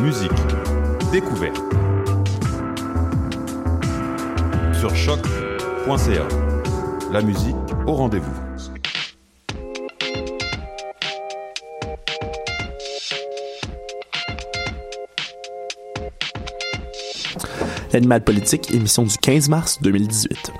musique, découverte. Sur choc.ca. La musique au rendez-vous. L'animal politique, émission du 15 mars 2018.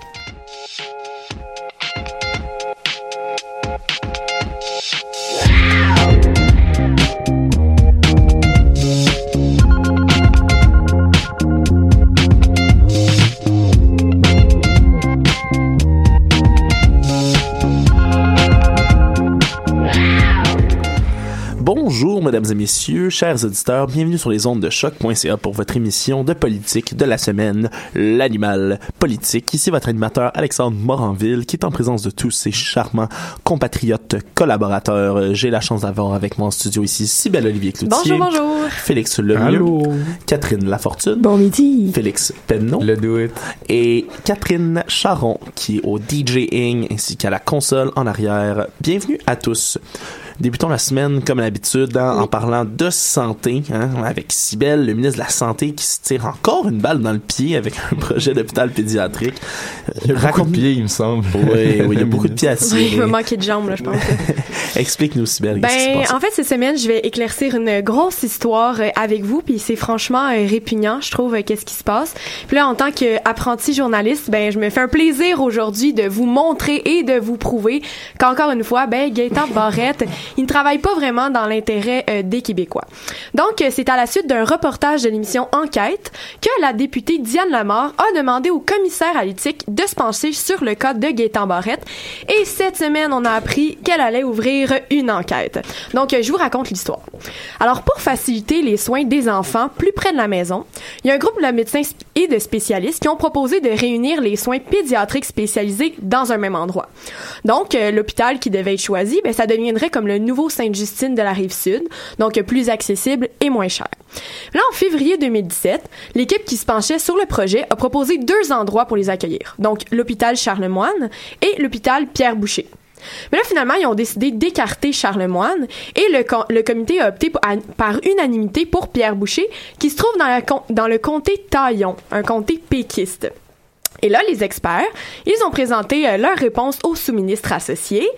Messieurs, chers auditeurs, bienvenue sur les ondes de choc.ca pour votre émission de politique de la semaine, l'animal politique. Ici votre animateur Alexandre Moranville, qui est en présence de tous ses charmants compatriotes collaborateurs. J'ai la chance d'avoir avec moi en studio ici Sybelle Olivier Cloutier. Bonjour, bonjour. Félix Lemieux. Catherine Lafortune. Bon midi. Félix Penneau. Le do it. Et Catherine Charon, qui est au DJing ainsi qu'à la console en arrière. Bienvenue à tous. Débutons la semaine, comme d'habitude, hein, en parlant de santé, hein, avec Cybelle, le ministre de la Santé, qui se tire encore une balle dans le pied avec un projet d'hôpital pédiatrique. De pieds, il me semble. Oui, oui, il y a beaucoup de pieds à tirer. Il va manquer de jambes, là, je pense. Explique-nous, se Ben, en fait, cette semaine, je vais éclaircir une grosse histoire euh, avec vous, puis c'est franchement euh, répugnant, je trouve, euh, qu'est-ce qui se passe. Puis là, en tant qu'apprenti journaliste, ben, je me fais un plaisir aujourd'hui de vous montrer et de vous prouver qu'encore une fois, ben, Gaëtan Barrette, il ne travaille pas vraiment dans l'intérêt euh, des Québécois. Donc, c'est à la suite d'un reportage de l'émission Enquête que la députée Diane Lamar a demandé au commissaire à l'éthique de se pencher sur le cas de Gaëtan Barrette. Et cette semaine, on a appris qu'elle allait ouvrir une enquête. Donc, je vous raconte l'histoire. Alors, pour faciliter les soins des enfants plus près de la maison, il y a un groupe de médecins et de spécialistes qui ont proposé de réunir les soins pédiatriques spécialisés dans un même endroit. Donc, euh, l'hôpital qui devait être choisi, ben, ça deviendrait comme le nouveau Sainte-Justine de la Rive-Sud, donc euh, plus accessible et moins cher. Là, en février 2017, l'équipe qui se penchait sur le projet a proposé deux endroits pour les accueillir. Donc, l'hôpital Charlemagne et l'hôpital Pierre-Boucher. Mais là, finalement, ils ont décidé d'écarter Charlemagne et le, le comité a opté par unanimité pour Pierre Boucher, qui se trouve dans, dans le comté Taillon, un comté péquiste. Et là, les experts, ils ont présenté euh, leur réponse aux sous-ministres associés.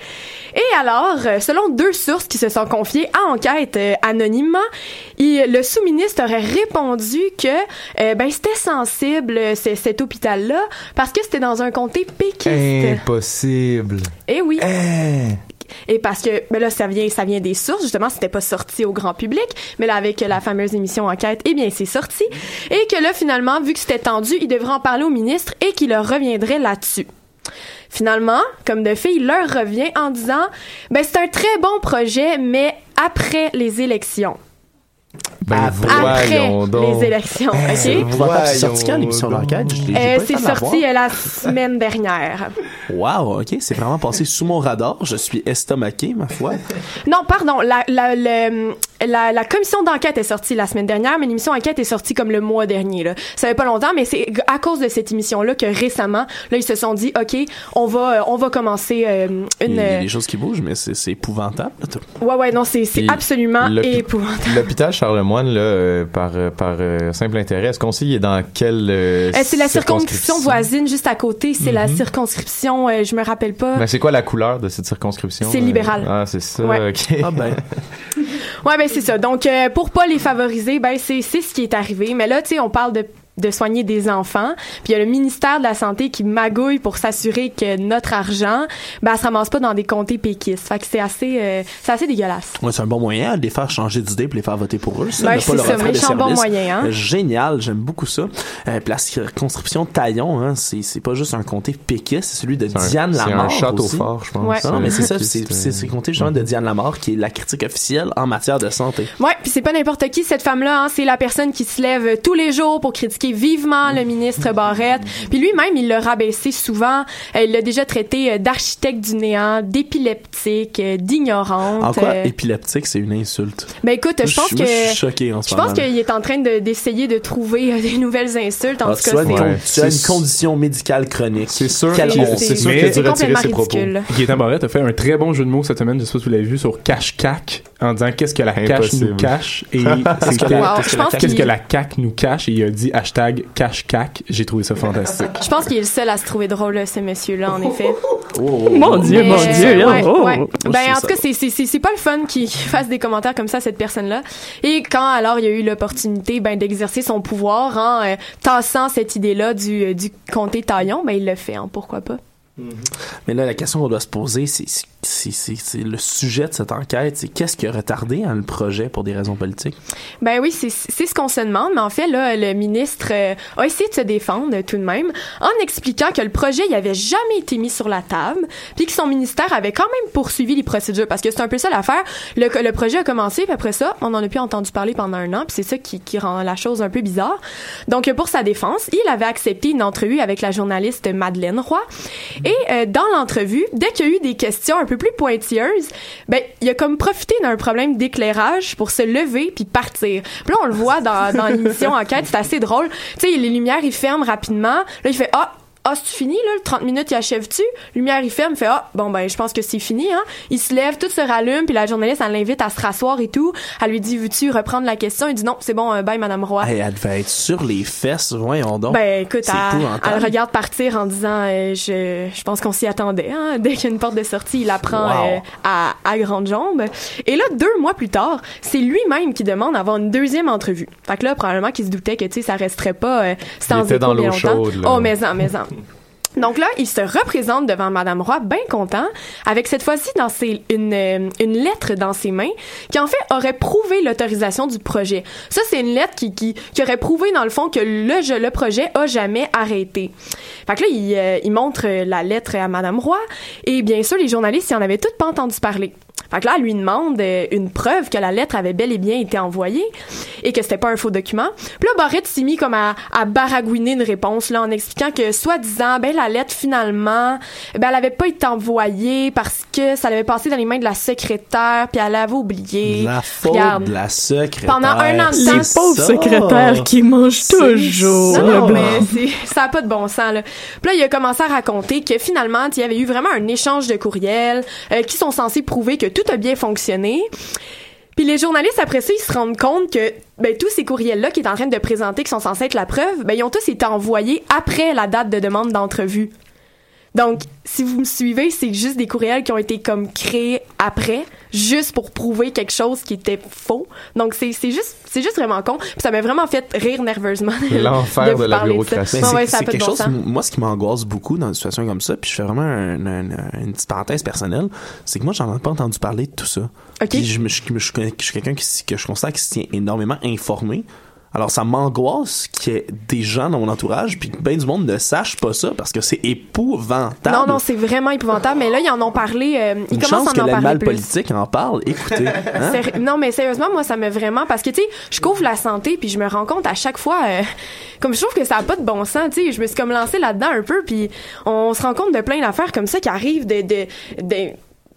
Et alors, euh, selon deux sources qui se sont confiées à enquête euh, anonymement, il- le sous-ministre aurait répondu que ben c'était sensible cet hôpital-là parce que c'était dans un comté péquiste. Impossible. Et oui. Eh. Et parce que ben là ça vient des sources justement c'était pas sorti au grand public mais là avec la fameuse émission enquête eh bien c'est sorti et que là finalement vu que c'était tendu il devrait en parler au ministre et qu'il leur reviendrait là-dessus. Finalement, comme de fait, il leur revient en disant ben c'est un très bon projet mais après les élections. Ben, après donc. les élections. Eh, C'est OK? C'est sorti quand l'émission d'enquête? Euh, c'est sorti euh, la semaine dernière. Wow, ok, c'est vraiment passé sous mon radar. Je suis estomaqué, ma foi. Non, pardon. La, la, le- la, la commission d'enquête est sortie la semaine dernière, mais l'émission d'enquête est sortie comme le mois dernier. Là. Ça fait pas longtemps, mais c'est à cause de cette émission-là que récemment, là, ils se sont dit, OK, on va, euh, on va commencer euh, Il une... y a des choses qui bougent, mais c'est c'est épouvantable. là. Ouais, ouais, non, c'est absolument épouvantable. L'hôpital Charlemagne, là, euh, par, euh, par euh, simple intérêt, est-ce qu'on sait il est dans quelle euh, Euh, c'est la circonscription voisine juste à côté. C'est la Mhm. circonscription, euh, je me rappelle pas. Mais c'est quoi la couleur de cette circonscription? C'est libéral. Ah, c'est ça, Ouais. ok. Ah ben, Ouais, ben c'est ça. Donc, euh, pour pas les favoriser, ben c'est c'est ce qui est arrivé. Mais là, tu sais, on parle de de soigner des enfants. Puis il y a le ministère de la Santé qui magouille pour s'assurer que notre argent, ben, se ramasse pas dans des comtés péquistes. Fait que c'est assez, euh, c'est assez dégueulasse. ouais, c'est un bon moyen de les faire changer d'idée pour les faire voter pour eux. Ça, Ben, ne c'est ça, méchant bon moyen, hein. Euh, Génial, j'aime beaucoup ça. Euh, puis la circonscription Taillon, hein, c'est c'est pas juste un comté péquiste, c'est celui de C'est un- Diane C'est Lamarre un château aussi. fort, je pense. Ouais. Non, mais c'est ça, Qui c'est est, c'est- euh, c'est le comté justement de Diane Lamarre qui est la critique officielle en matière de santé. Ouais, puis c'est pas n'importe qui cette femme-là, hein, c'est la personne qui se lève tous les jours pour critiquer vivement le ministre Barrette. Puis lui-même, il l'a rabaissé souvent. Euh, il l'a déjà traité euh, d'architecte du néant, d'épileptique, euh, d'ignorante. En quoi épileptique, c'est une insulte? Ben écoute, je pense que je suis choqué en ce je pense qu'il est en train de- d'essayer de, trouver des nouvelles insultes. En Ah, tout tu cas, Ouais. tu as une condition médicale chronique. C'est sûr que- c'est sûr a c'est dû retirer complètement ses propos. ridicule. Gaétan Barrette a fait un très bon jeu de mots cette semaine, je sais pas si vous l'avez vu, sur cache-cac, en disant qu'est-ce que la cache nous cache. Et Qu'est-ce que c'était Wow, qu'est-ce que que la CAC nous cache et il a dit hashtag cache-cac. J'ai trouvé ça fantastique. Je pense qu'il est le seul à se trouver drôle, là, ce monsieur-là, en effet. Mon Mais, mon euh, Dieu, ouais, oh, ouais. oh, Ben, en tout cas, c'est- c'est c'est- c'est pas le fun qu'il qu'il fasse des commentaires comme ça à cette personne-là. Et quand, alors, il a eu l'opportunité ben, d'exercer son pouvoir en euh, tassant cette idée-là du, euh, du comté Taillon, ben, il le fait, hein, pourquoi pas. Mais là, la question qu'on doit se poser, c'est le sujet de cette enquête, c'est qu'est-ce qui a retardé hein, le projet pour des raisons politiques? Ben oui, c'est ce qu'on se demande, mais en fait, là, le ministre euh, a essayé de se défendre euh, tout de même en expliquant que le projet il avait jamais été mis sur la table, puis que son ministère avait quand même poursuivi les procédures, parce que c'est un peu ça l'affaire. Le, le projet a commencé, puis après ça, on en a plus entendu parler pendant un an, puis c'est ça qui, qui rend la chose un peu bizarre. Donc, pour sa défense, il avait accepté une entrevue avec la journaliste Madeleine Roy, euh, dans l'entrevue, dès qu'il y a eu des questions un peu plus pointilleuses, ben il a comme profité d'un problème d'éclairage pour se lever puis partir. Puis là on le voit dans, dans l'émission Enquête, c'est assez drôle. Tu sais, les lumières ils ferment rapidement. Là il fait ah ah, c'est fini, là, le 30 minutes, il achève-tu? Lumière, il ferme, il fait, ah, bon, ben, je pense que c'est fini, hein. Il se lève, tout se rallume, puis la journaliste, elle l'invite à se rasseoir et tout. Elle lui dit, veux-tu reprendre la question? Il dit, non, c'est bon, euh, bye, Madame Roy. Hey, elle devait être sur les fesses, voyons donc. Ben écoute, elle, elle regarde partir en disant euh, je, je pense qu'on s'y attendait. Hein? Dès qu'il y a une porte de sortie, il la prend Wow. euh, à, à grandes jambes. Et là, deux mois plus tard, c'est lui-même qui demande d'avoir une deuxième entrevue. Fait que là, probablement qu'il se doutait que tu sais, ça resterait pas euh, sans était écho dans l'eau chaude, là. Oh, mais en, mais en. Donc là, il se représente devant Madame Roy, bien content, avec cette fois-ci dans ses, une, euh, une lettre dans ses mains, qui en fait aurait prouvé l'autorisation du projet. Ça, c'est une lettre qui, qui, aurait prouvé dans le fond que le, le projet a jamais arrêté. Fait que là, il, euh, il montre la lettre à Madame Roy, et bien sûr, les journalistes, ils en avaient toutes pas entendu parler. Fait que là, elle lui demande euh, une preuve que la lettre avait bel et bien été envoyée et que c'était pas un faux document. Puis là, Barrett s'est mis comme à, à baragouiner une réponse là en expliquant que soi-disant, ben la lettre finalement, ben elle avait pas été envoyée parce que ça l'avait passé dans les mains de la secrétaire puis elle avait oublié. La faute Regarde. de la secrétaire. Pendant un an de temps- ça. qui mangent C'est toujours. ça. Non, non, mais ça a pas de bon sens, là. Puis là, il a commencé à raconter que finalement, il y avait eu vraiment un échange de courriels euh, qui sont censés prouver que tout a bien fonctionné. Puis les journalistes, après ça, ils se rendent compte que ben, tous ces courriels-là qu'il est en train de présenter, qui sont censés être la preuve, ben, ils ont tous été envoyés après la date de demande d'entrevue. Donc, si vous me suivez, c'est juste des courriels qui ont été comme créés après, juste pour prouver quelque chose qui était faux. Donc, c'est c'est juste, c'est juste vraiment con. Puis ça m'a vraiment fait rire nerveusement. L'enfer vous de la bureaucratie. C'est ouais, de quelque bon chose, sens. moi, ce qui m'angoisse beaucoup dans une situation comme ça, puis je fais vraiment un- un- un- une petite parenthèse personnelle, c'est que moi, j'en ai pas entendu parler de tout ça. OK. Puis je, me- je, je, je, suis quelqu'un que je constate qui se tient énormément informé Alors, ça m'angoisse qu'il y ait des gens dans mon entourage, puis que ben du monde ne sache pas ça, parce que c'est épouvantable. Non, non, c'est vraiment épouvantable. Mais là, ils en ont parlé. euh, ils Une commencent chance à que en parler plus. politique en parle. Écoutez, hein? Non, mais sérieusement, moi, ça me vraiment. Parce que, tu sais, je couvre la santé, puis je me rends compte à chaque fois. euh, comme je trouve que ça a pas de bon sens, tu sais. Je me suis comme lancée là-dedans un peu, puis on se rend compte de plein d'affaires comme ça qui arrivent de. de, de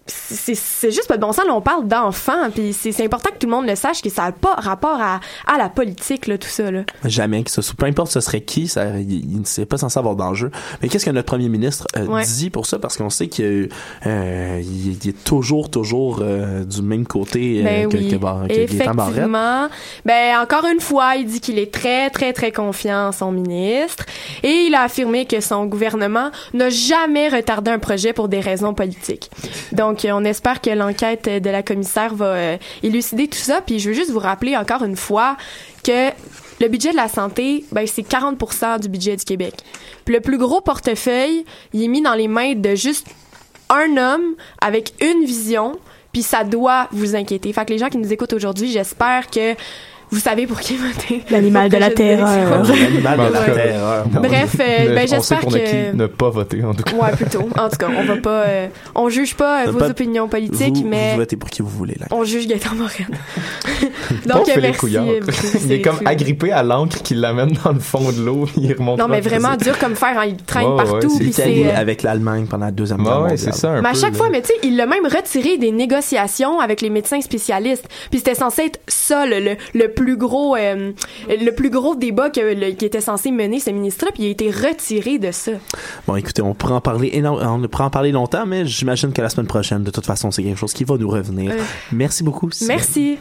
c'est c'est juste pas de bon sens. Là, on parle d'enfants, puis c'est c'est important que tout le monde le sache que ça n'a pas rapport à, à la politique, là, tout ça. Là. Jamais que ce soit, peu importe ce serait qui, ça, il, serait pas censé avoir d'enjeu. Mais qu'est-ce que notre premier ministre euh, Ouais. dit pour ça? Parce qu'on sait qu'il euh, il, est toujours, toujours euh, du même côté Ben que, oui, que, que effectivement. Ben encore une fois, il dit qu'il est très très très confiant en son ministre et il a affirmé que son gouvernement n'a jamais retardé un projet pour des raisons politiques. Donc euh, on espère que l'enquête de la commissaire va euh, élucider tout ça. Puis je veux juste vous rappeler encore une fois que le budget de la santé, ben, c'est 40 du budget du Québec. Puis le plus gros portefeuille, il est mis dans les mains de juste un homme avec une vision, puis ça doit vous inquiéter. Fait que les gens qui nous écoutent aujourd'hui, j'espère que vous savez pour qui voter. L'animal de la terreur. L'animal de la Ouais. terreur. Bref, euh, ben, j'espère que- qui ne pas voter, en tout cas. Ouais, plutôt. En tout cas, on va pas, euh, on juge pas euh, Euh, vos pas- opinions politiques, vous, mais vous votez pour qui vous voulez, là. on juge Gaëtan Morel. Donc, euh, merci. Euh. Il est comme agrippé à l'encre qui l'amène dans le fond de l'eau. Il remonte. Non, mais vraiment dur comme fer. hein, il traîne Ouais, ouais, partout. L'Italie c'est, euh, avec l'Allemagne pendant Deuxième Ouais, Guerre ouais, c'est ça un Mais à chaque fois, mais tu sais, il l'a même retiré des négociations avec les médecins spécialistes. Puis c'était censé être ça, le, le, le plus gros, euh, le plus gros débat que le- qui était censé mener ce ministre-là. Puis il a été retiré de ça. Bon, écoutez, on pourrait en parler énorme, on pourrait en parler longtemps, mais j'imagine que la semaine prochaine, de toute façon, c'est quelque chose qui va nous revenir. Euh, Merci beaucoup. Merci.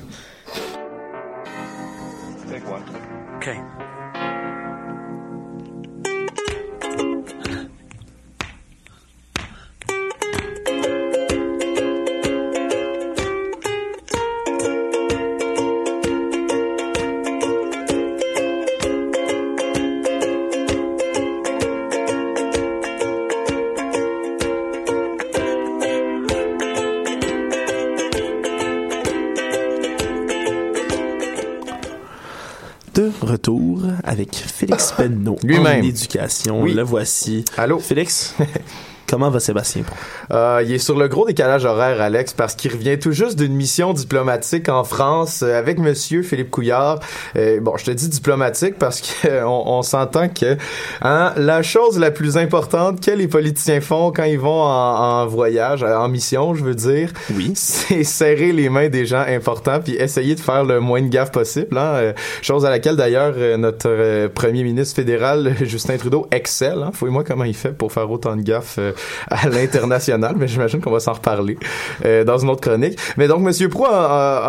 Lui-même. En éducation. Oui. Le voici. Allô? Félix, comment va Sébastien? Euh, il est sur le gros décalage horaire, Alex, parce qu'il revient tout juste d'une mission diplomatique en France euh, avec Monsieur Philippe Couillard. Euh, bon, je te dis diplomatique parce qu'on on, s'entend que hein, la chose la plus importante que les politiciens font quand ils vont en, en voyage, euh, en mission, je veux dire, Oui. c'est serrer les mains des gens importants puis essayer de faire le moins de gaffe possible. Hein, euh, chose à laquelle d'ailleurs euh, notre euh, premier ministre fédéral Justin Trudeau excelle. Hein, Fouille-moi comment il fait pour faire autant de gaffes euh, à l'international, mais j'imagine qu'on va s'en reparler euh, dans une autre chronique. Mais donc Monsieur Proux en,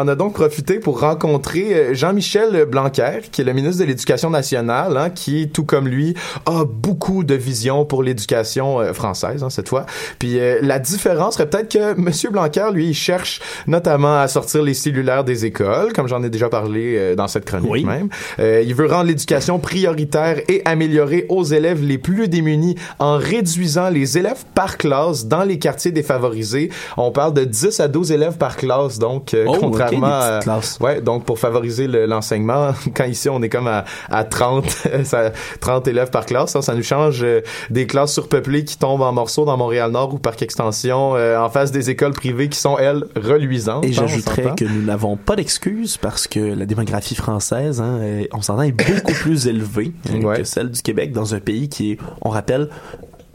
en a donc profité pour rencontrer euh, Jean-Michel Blanquer, qui est le ministre de l'Éducation nationale, hein, qui tout comme lui a beaucoup de vision pour l'éducation euh, française hein, cette fois. Puis euh, la différence serait peut-être que Monsieur Blanquer, lui, il cherche notamment à sortir les cellulaires des écoles, comme j'en ai déjà parlé euh, dans cette chronique Oui. même. Euh, il veut rendre l'éducation prioritaire et améliorer aux élèves les plus démunis en réduisant les élèves par classe dans les quartiers défavorisés. On parle de 10 à 12 élèves par classe, donc euh, Oh, contrairement des à... Ouais, donc pour favoriser le- l'enseignement, quand ici on est comme à, à 30, ça- 30 élèves par classe, ça, ça nous change euh, des classes surpeuplées qui tombent en morceaux dans Montréal-Nord ou Parc Extension, euh, en face des écoles privées qui sont, elles, reluisantes. Et hein, j'ajouterais que nous n'avons pas d'excuses parce que la démographie française, hein, on s'entend, est beaucoup plus élevée Ouais. que celle du Québec dans un pays qui est, on rappelle,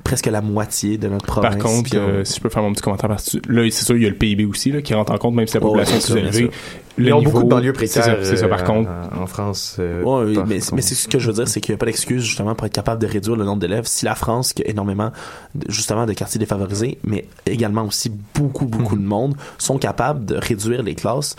presque la moitié de notre province. Par contre, euh, si je peux faire mon petit commentaire, parce que là, c'est sûr, il y a le PIB aussi, là, qui rentre en compte, même si la Oh, population ouais, est plus ça, élevée. Ils ont beaucoup de banlieues C'est précaires. ça, c'est ça, par euh, contre. En, en France. euh, Ouais, par mais, mais c'est ce que je veux dire, c'est qu'il n'y a pas d'excuse justement pour être capable de réduire le nombre d'élèves. Si la France, qui a énormément justement de quartiers défavorisés, mais également aussi beaucoup, beaucoup Mhm. de monde, sont capables de réduire les classes,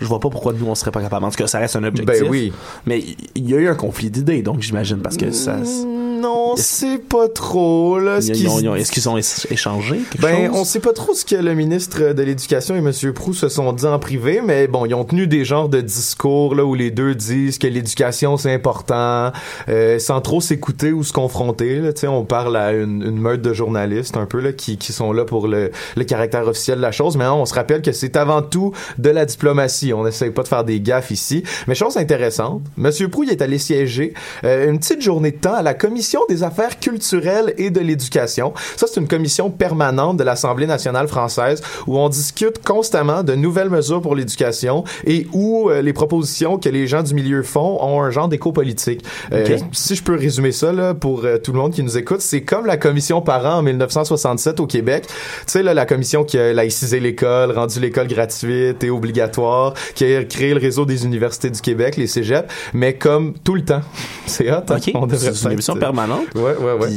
je vois pas pourquoi nous on serait pas capable. En tout cas, ça reste un objectif. Ben oui. Mais il y a eu un conflit d'idées, donc j'imagine, parce que ça. Mm, non, on sait pas trop, là. ce Ils- qui ils ont- se ils ont- Est-ce qu'ils ont éch- échangé quelque Ben, chose? on sait pas trop ce que le ministre de l'Éducation et M. Proux se sont dit en privé, mais bon, ils ont tenu des genres de discours là où les deux disent que l'éducation c'est important, euh, sans trop s'écouter ou se confronter. Là, Tu sais, on parle à une, une meute de journalistes un peu là qui, qui sont là pour le, le caractère officiel de la chose, mais on se rappelle que c'est avant tout de la diplomatie. On n'essaye pas de faire des gaffes ici. Mais chose intéressante, M. Proux il est allé siéger euh, une petite journée de temps à la Commission des affaires culturelles et de l'éducation. Ça, c'est une commission permanente de l'Assemblée nationale française où on discute constamment de nouvelles mesures pour l'éducation et où euh, les propositions que les gens du milieu font ont un genre d'écho politique. Euh, Ok. si je peux résumer ça là, pour euh, tout le monde qui nous écoute, c'est comme la commission parents en 1967 au Québec. Tu sais, là, la commission qui a laïcisé l'école, rendu l'école gratuite et obligatoire, qui a créé le réseau des universités du Québec, les cégeps, mais comme tout le temps. C'est hot, hein? On devrait permanente. Ouais, ouais, ouais.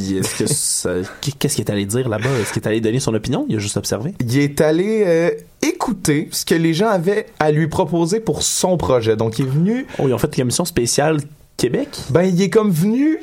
Qu'est-ce qu'il est allé dire là-bas? Est-ce qu'il est allé donner son opinion? Il a juste observé? il est allé euh, écouter ce que les gens avaient à lui proposer pour son projet. Donc, il est venu... Oh, ils ont fait une émission spéciale Québec? Ben, il est comme venu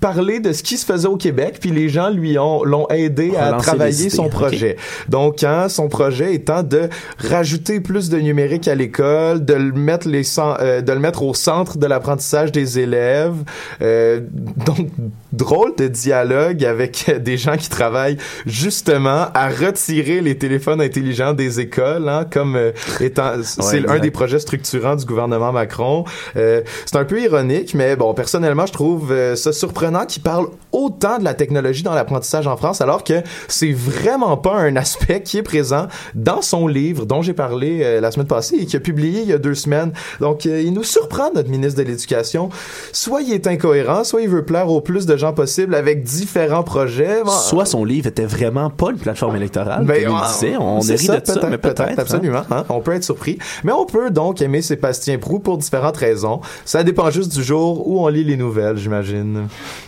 parler de ce qui se faisait au Québec, puis les gens lui ont l'ont aidé à travailler son projet. Donc, hein, son projet étant de rajouter plus de numérique à l'école, de le mettre les euh, de le mettre au centre de l'apprentissage des élèves. Euh, donc, drôle de dialogue avec des gens qui travaillent justement à retirer les téléphones intelligents des écoles, hein, comme euh, étant c'est un des projets structurants du gouvernement Macron. Euh, c'est un peu ironique, mais bon, personnellement, je trouve euh, ça surprenant qu'il parle autant de la technologie dans l'apprentissage en France, alors que c'est vraiment pas un aspect qui est présent dans son livre dont j'ai parlé euh, la semaine passée et qui a publié il y a deux semaines. Donc, euh, il nous surprend, notre ministre de l'Éducation. Soit il est incohérent, soit il veut plaire au plus de gens possible avec différents projets. Bon, Soit son livre était vraiment pas une plateforme électorale. ben, il ah, disait. On ri ça, de ça, mais peut-être. hein. absolument. hein. On peut être surpris. Mais on peut donc aimer Sébastien Prou pour différentes raisons. Ça dépend juste du jour où on lit les nouvelles, j'imagine.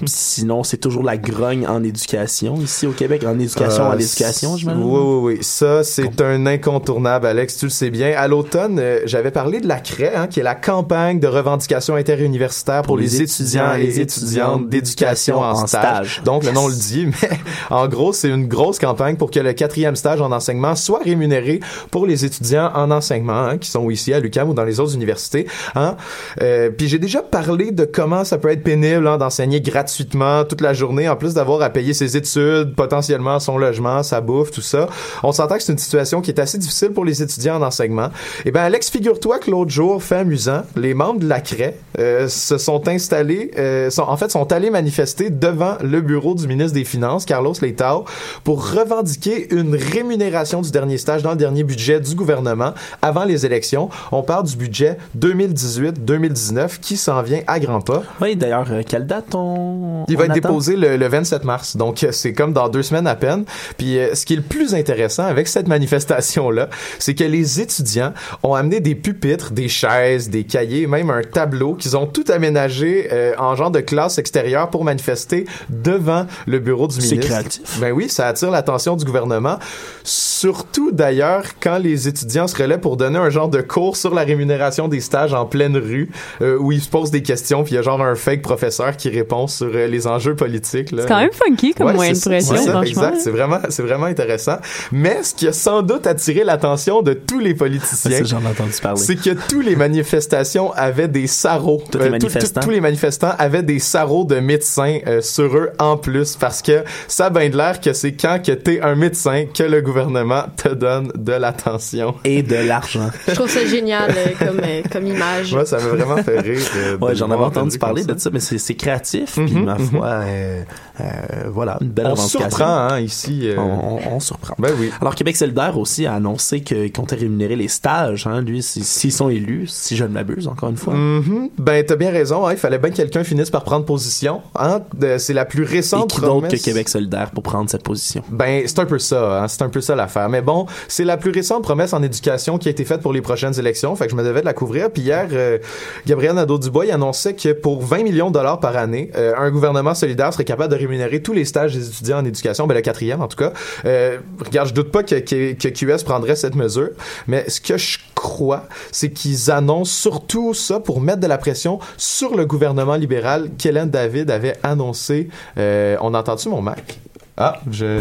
Sinon, c'est toujours la grogne en éducation ici au Québec. En éducation Euh, à l'éducation, j'imagine? Oui, oui, oui. Ça, c'est un incontournable, Alex. Tu le sais bien. À l'automne, euh, j'avais parlé de la CRAE, hein, qui est la campagne de revendication interuniversitaire pour, les, étudiants et les étudiantes d'éducation en, stage. Donc, le nom le dit, mais en gros, c'est une grosse campagne pour que le quatrième stage en enseignement soit rémunéré pour les étudiants en enseignement, hein, qui sont ici à l'UQAM ou dans les autres universités. Hein. Euh, puis j'ai déjà parlé de comment ça peut être pénible hein, d'enseigner gratuitement toute la journée, en plus d'avoir à payer ses études, potentiellement son logement, sa bouffe, tout ça. On s'entend que c'est une situation qui est assez difficile pour les étudiants en enseignement. Eh ben Alex, figure-toi que l'autre jour, fait amusant, les membres de la CRAE euh, se sont installés, euh, sont, en fait, sont allés manifester devant le bureau du ministre des Finances, Carlos Leitao, pour revendiquer une rémunération du dernier stage dans le dernier budget du gouvernement avant les élections. On parle du budget 2018-2019 qui s'en vient à grands pas. Oui, d'ailleurs, euh, quelle date? On. Il va on être attend? déposé le, le 27 mars, donc euh, c'est comme dans deux semaines à peine. Puis euh, ce qui est le plus intéressant avec cette manifestation-là, c'est que les étudiants ont amené des pupitres, des chaises, des cahiers, même un tableau qu'ils ont tout aménagé euh, en genre de classe extérieure pour manifester devant le bureau du C'est ministre. créatif. Ben oui, ça attire l'attention du gouvernement. Surtout d'ailleurs quand les étudiants se relaient pour donner un genre de cours sur la rémunération des stages en pleine rue, euh, où ils se posent des questions, puis il y a genre un fake professeur qui répond sur euh, les enjeux politiques. là. C'est quand même funky comme Ouais, moyen de pression, franchement. Exact, c'est vraiment, c'est vraiment intéressant. Mais ce qui a sans doute attiré l'attention de tous les politiciens, J'en ai entendu parler. c'est que tous les manifestations avaient des sarraux. Tous les Euh, manifestants. tous les manifestants avaient des sarraux de médecins euh, sur eux en plus parce que ça a bien de l'air que c'est quand que t'es un médecin que le gouvernement te donne de l'attention. Et de l'argent. Je trouve ça génial euh, comme, euh, comme image. Moi, ça m'a vraiment fait rire. euh, Ouais, j'en avais entendu parler ça. de ça, mais c'est c'est créatif, puis Mhm, ma mhm. foi, euh, euh, voilà, une belle On revendication. surprend hein, ici. euh, On, on- on surprend. Ben oui. Alors, Québec solidaire aussi a annoncé qu'ils comptaient rémunérer les stages, hein, lui, si- s'ils sont élus, si je ne m'abuse, encore une fois. Mhm. Ben, t'as bien raison. hein, il fallait bien que quelqu'un finisse par prendre position. C'est la plus Et récente qui d'autre que promesse. Québec solidaire pour prendre cette position? Ben, c'est un peu ça, c'est un peu ça l'affaire. Mais bon, c'est la plus récente promesse en éducation qui a été faite pour les prochaines élections, fait que je me devais de la couvrir. Puis hier, euh, Gabriel Nadeau-Dubois il annonçait que pour 20 millions de dollars par année, euh, un gouvernement solidaire serait capable de rémunérer tous les stages des étudiants en éducation, ben le quatrième en tout cas. Euh, regarde, je doute pas que, que, que QS prendrait cette mesure, mais ce que je crois, c'est qu'ils annoncent surtout ça pour mettre de la pression sur le gouvernement libéral qu'Hélène David avait annoncé. Euh, on entend-tu mon Mac? Ah, je...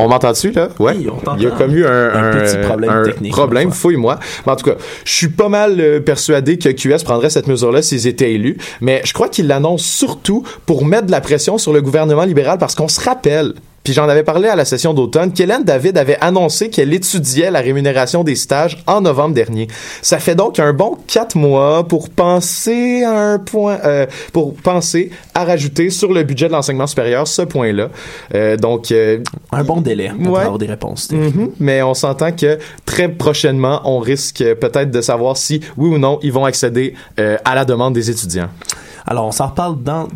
On m'entend-tu, là? Ouais. Oui, on. Il y a comme eu un, Un petit problème un technique, problème, fouille-moi. Mais en tout cas, je suis pas mal euh, persuadé que QS prendrait cette mesure-là s'ils étaient élus. Mais je crois qu'ils l'annoncent surtout pour mettre de la pression sur le gouvernement libéral parce qu'on se rappelle puis j'en avais parlé à la session d'automne, qu'Hélène David avait annoncé qu'elle étudiait la rémunération des stages en novembre dernier. Ça fait donc un bon quatre mois pour penser à un point, euh, pour penser à rajouter sur le budget de l'enseignement supérieur ce point-là. Euh, donc euh, Un bon délai pour Ouais. avoir des réponses. Mhm. Mais on s'entend que très prochainement, on risque peut-être de savoir si, oui ou non, ils vont accéder euh, à la demande des étudiants. Alors, on s'en reparle dans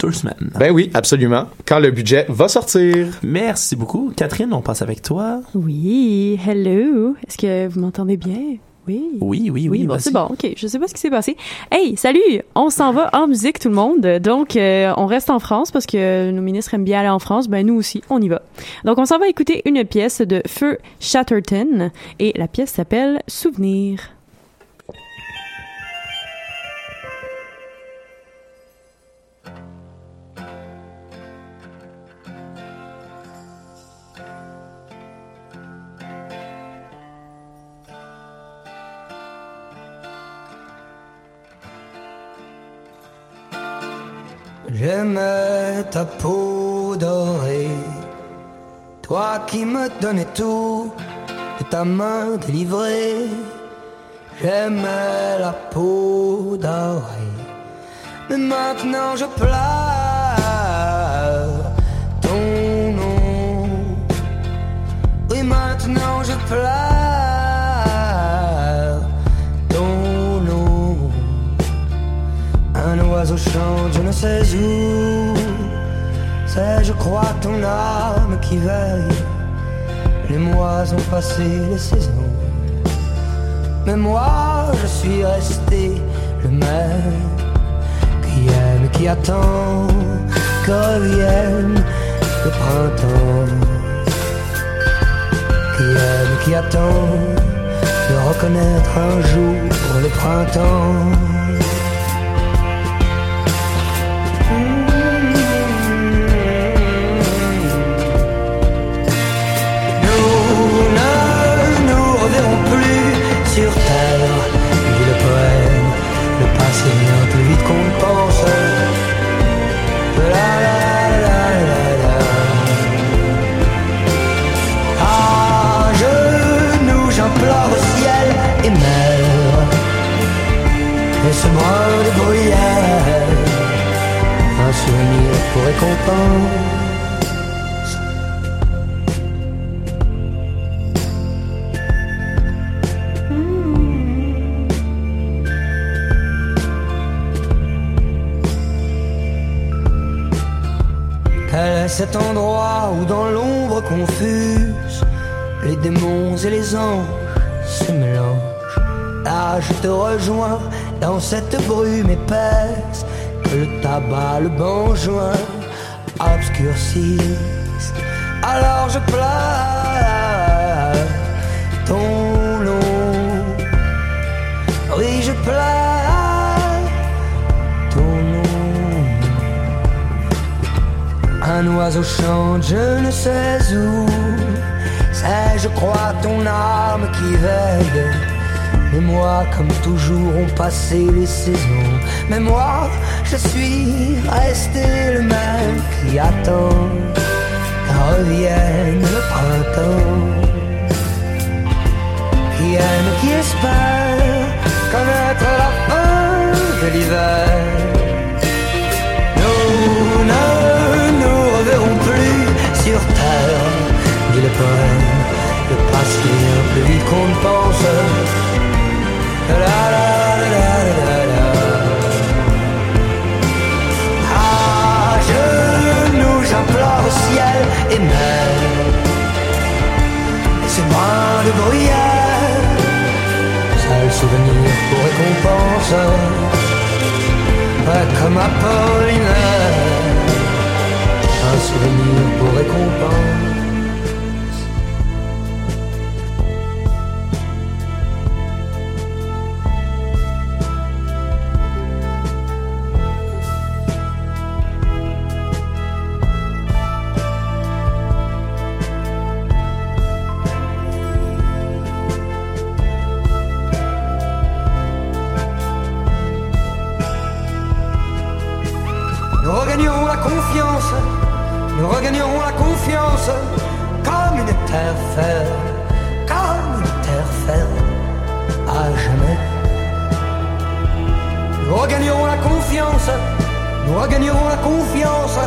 deux semaines. Ben oui, absolument. Quand le budget va sortir. Merci beaucoup. Catherine, on passe avec toi. Oui, hello. Est-ce que vous m'entendez bien? Oui. Oui, oui, oui. Oui, bon, c'est bon, ok. Je sais pas ce qui s'est passé. Hey, salut! On s'en va en musique, tout le monde. Donc, euh, on reste en France parce que nos ministres aiment bien aller en France. Ben, nous aussi, on y va. Donc, on s'en va écouter une pièce de Feu Chatterton et la pièce s'appelle Souvenir. J'aimais ta peau dorée, toi qui me donnais tout de ta main délivrée. J'aimais la peau dorée, mais maintenant je pleure ton nom. Oui, maintenant je pleure oiseau chante, je ne sais où. C'est, je crois, ton âme qui veille. Les mois ont passé les saisons. Mais moi, je suis resté le même. Qui aime, qui attend que revienne le printemps. Qui aime, qui attend de reconnaître un jour le printemps. Quel est cet endroit où dans l'ombre confuse les démons et les anges se mélangent. Là je te rejoins dans cette brume épaisse que le tabac, le banjoin obscurcissent. Alors je pleure ton nom. Oui, je pleure ton nom. Un oiseau chante, je ne sais où. C'est, je crois, ton âme qui veille. Les mois, comme toujours, ont passé les saisons. Mais moi, je suis resté le même qui attend revienne le printemps. Qui aime, qui espère connaître la fin de l'hiver. Nous ne nous reverrons plus sur terre, dit le poème. Le passé plus vite qu'on pense. La la la et mer. Brins de bruyère, seul souvenir pour récompense. Ouais, comme Apollinaire, un souvenir pour récompense. Nous regagnerons la confiance. Comme une terre ferme, comme une terre ferme, à jamais. Nous regagnerons la confiance, nous regagnerons la confiance.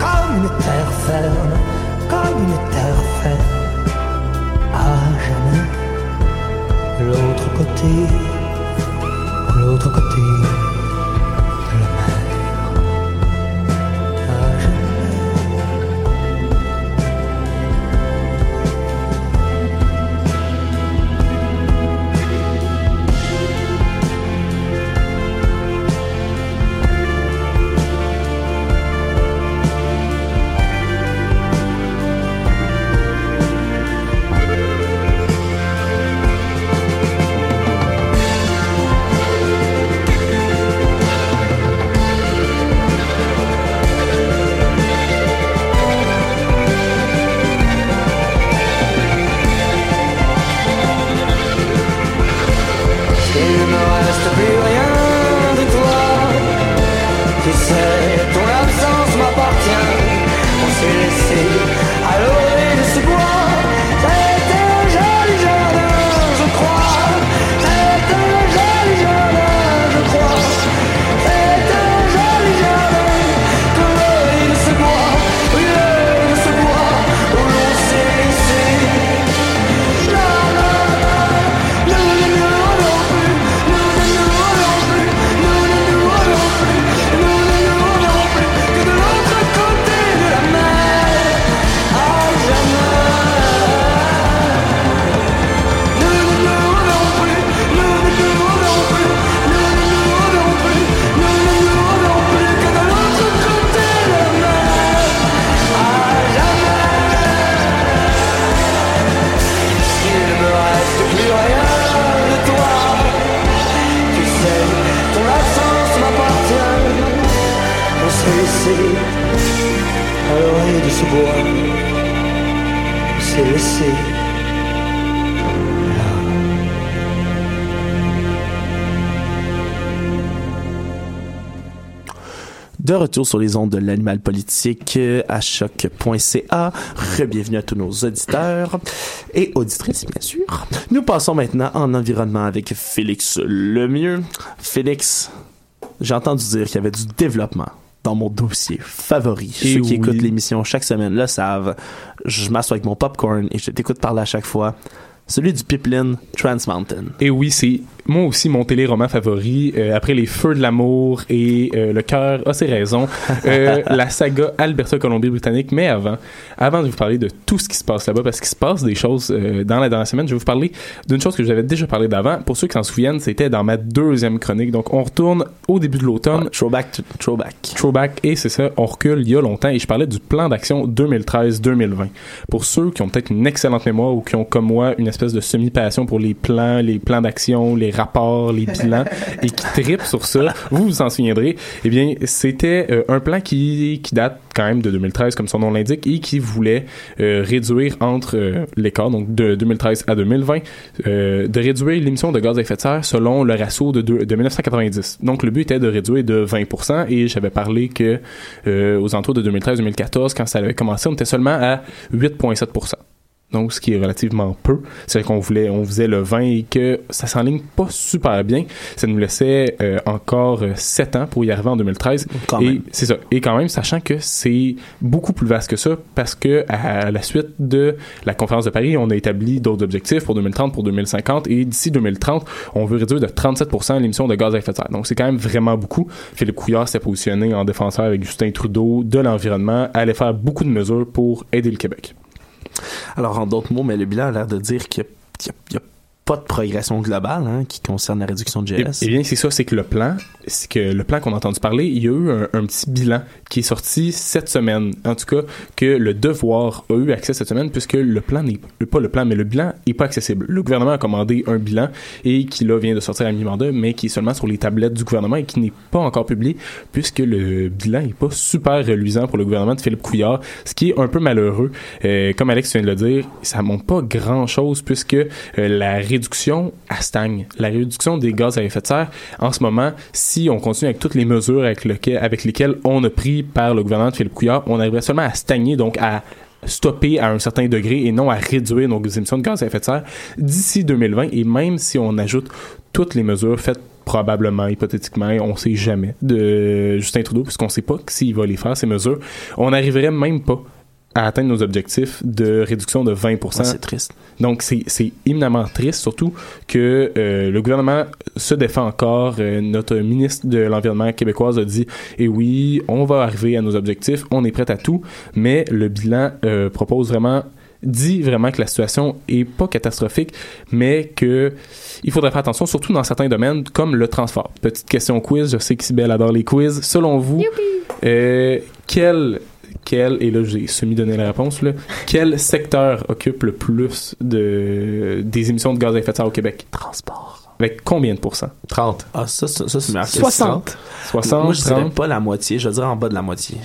Comme une terre ferme, comme une terre ferme, à jamais. L'autre côté, l'autre côté retour sur les ondes de l'animal politique euh, à choc.ca. Re-bienvenue à tous nos auditeurs et auditrices, bien sûr. Nous passons maintenant en environnement avec Félix Lemieux. Félix, j'ai entendu dire qu'il y avait du développement dans mon dossier favori. Et Ceux qui oui. écoutent l'émission chaque semaine le savent. Je m'assois avec mon popcorn et je t'écoute parler à chaque fois. Celui du pipeline Trans Mountain. Et oui, c'est moi aussi mon téléroman favori. euh, après Les Feux de l'amour et euh, Le cœur a ses raisons. Euh, la saga Alberta Colombie-Britannique. Mais avant, avant de vous parler de tout ce qui se passe là-bas, parce qu'il se passe des choses dans la dernière semaine, je vais vous parler d'une chose que j'avais déjà parlé d'avant. Pour ceux qui s'en souviennent, c'était dans ma deuxième chronique. Donc on retourne au début de l'automne. throwback, throwback. Throwback, et c'est ça, on recule il y a longtemps. Et je parlais du plan d'action 2013-2020. Pour ceux qui ont peut-être une excellente mémoire ou qui ont comme moi une espèce de semi-passion pour les plans, les plans d'action, les rapports, les bilans, et qui tripent sur ça, vous vous en souviendrez. Eh bien, c'était euh, un plan qui, qui date quand même de 2013, comme son nom l'indique, et qui voulait euh, réduire entre euh, l'écart, donc de 2013 à 2020, euh, de réduire l'émission de gaz à effet de serre selon le ratio de, deux- de 1990. Donc, le but était de réduire de 20%, et j'avais parlé que aux alentours de 2013-2014, quand ça avait commencé, on était seulement à 8,7%. Donc, ce qui est relativement peu. C'est qu'on voulait, on faisait le 20 et que ça s'enligne pas super bien. Ça nous laissait euh, encore 7 ans pour y arriver en 2013. Quand et c'est ça. Et quand même, sachant que c'est beaucoup plus vaste que ça, parce que à la suite de la conférence de Paris, on a établi d'autres objectifs pour 2030, pour 2050, et d'ici 2030, on veut réduire de 37% l'émission de gaz à effet de serre. Donc, c'est quand même vraiment beaucoup. Philippe Couillard s'est positionné en défenseur avec Justin Trudeau de l'environnement, allait faire beaucoup de mesures pour aider le Québec. Alors, en d'autres mots, mais le bilan a l'air de dire qu'il n'y a, pas de progression globale hein, qui concerne la réduction de Eh, GS. eh bien, c'est ça, c'est que le plan, c'est que le plan qu'on a entendu parler, il y a eu un, un petit bilan qui est sorti cette semaine. En tout cas, que le devoir a eu accès cette semaine, puisque le plan n'est pas le plan, mais le bilan est pas accessible. Le gouvernement a commandé un bilan et qui là vient de sortir à mi-mandat, mais qui est seulement sur les tablettes du gouvernement et qui n'est pas encore publié, puisque le bilan est pas super reluisant pour le gouvernement de Philippe Couillard, ce qui est un peu malheureux. Euh, comme Alex vient de le dire, ça montre pas grand chose puisque euh, la réduction, elle stagne. La réduction des gaz à effet de serre, en ce moment, si on continue avec toutes les mesures avec, lesquelles on a pris par le gouvernement de Philippe Couillard, on arriverait seulement à stagner, donc à stopper à un certain degré et non à réduire nos émissions de gaz à effet de serre d'ici 2020. Et même si on ajoute toutes les mesures faites probablement, hypothétiquement, on sait jamais de Justin Trudeau, puisqu'on sait pas s'il va les faire, ces mesures, on n'arriverait même pas à atteindre nos objectifs de réduction de 20 Ouais, c'est triste. donc, c'est c'est éminemment triste, surtout que euh, le gouvernement se défend encore. Euh, notre ministre de l'Environnement québécoise a dit Et oui, on va arriver à nos objectifs, on est prêt à tout, mais le bilan euh, propose vraiment dit vraiment que la situation est pas catastrophique, mais que il faudrait faire attention, surtout dans certains domaines comme le transport. Petite question quiz, je sais que Sybelle adore les quiz. Selon vous, euh, quel quel, et là j'ai semi-donné la réponse, là, quel secteur occupe le plus de, des émissions de gaz à effet de serre au Québec? Transport. Avec combien de pourcents? 30. Ah, ça, ça, ça c'est ma 60. 60, Moi, je dirais 30? pas la moitié, je dirais en bas de la moitié.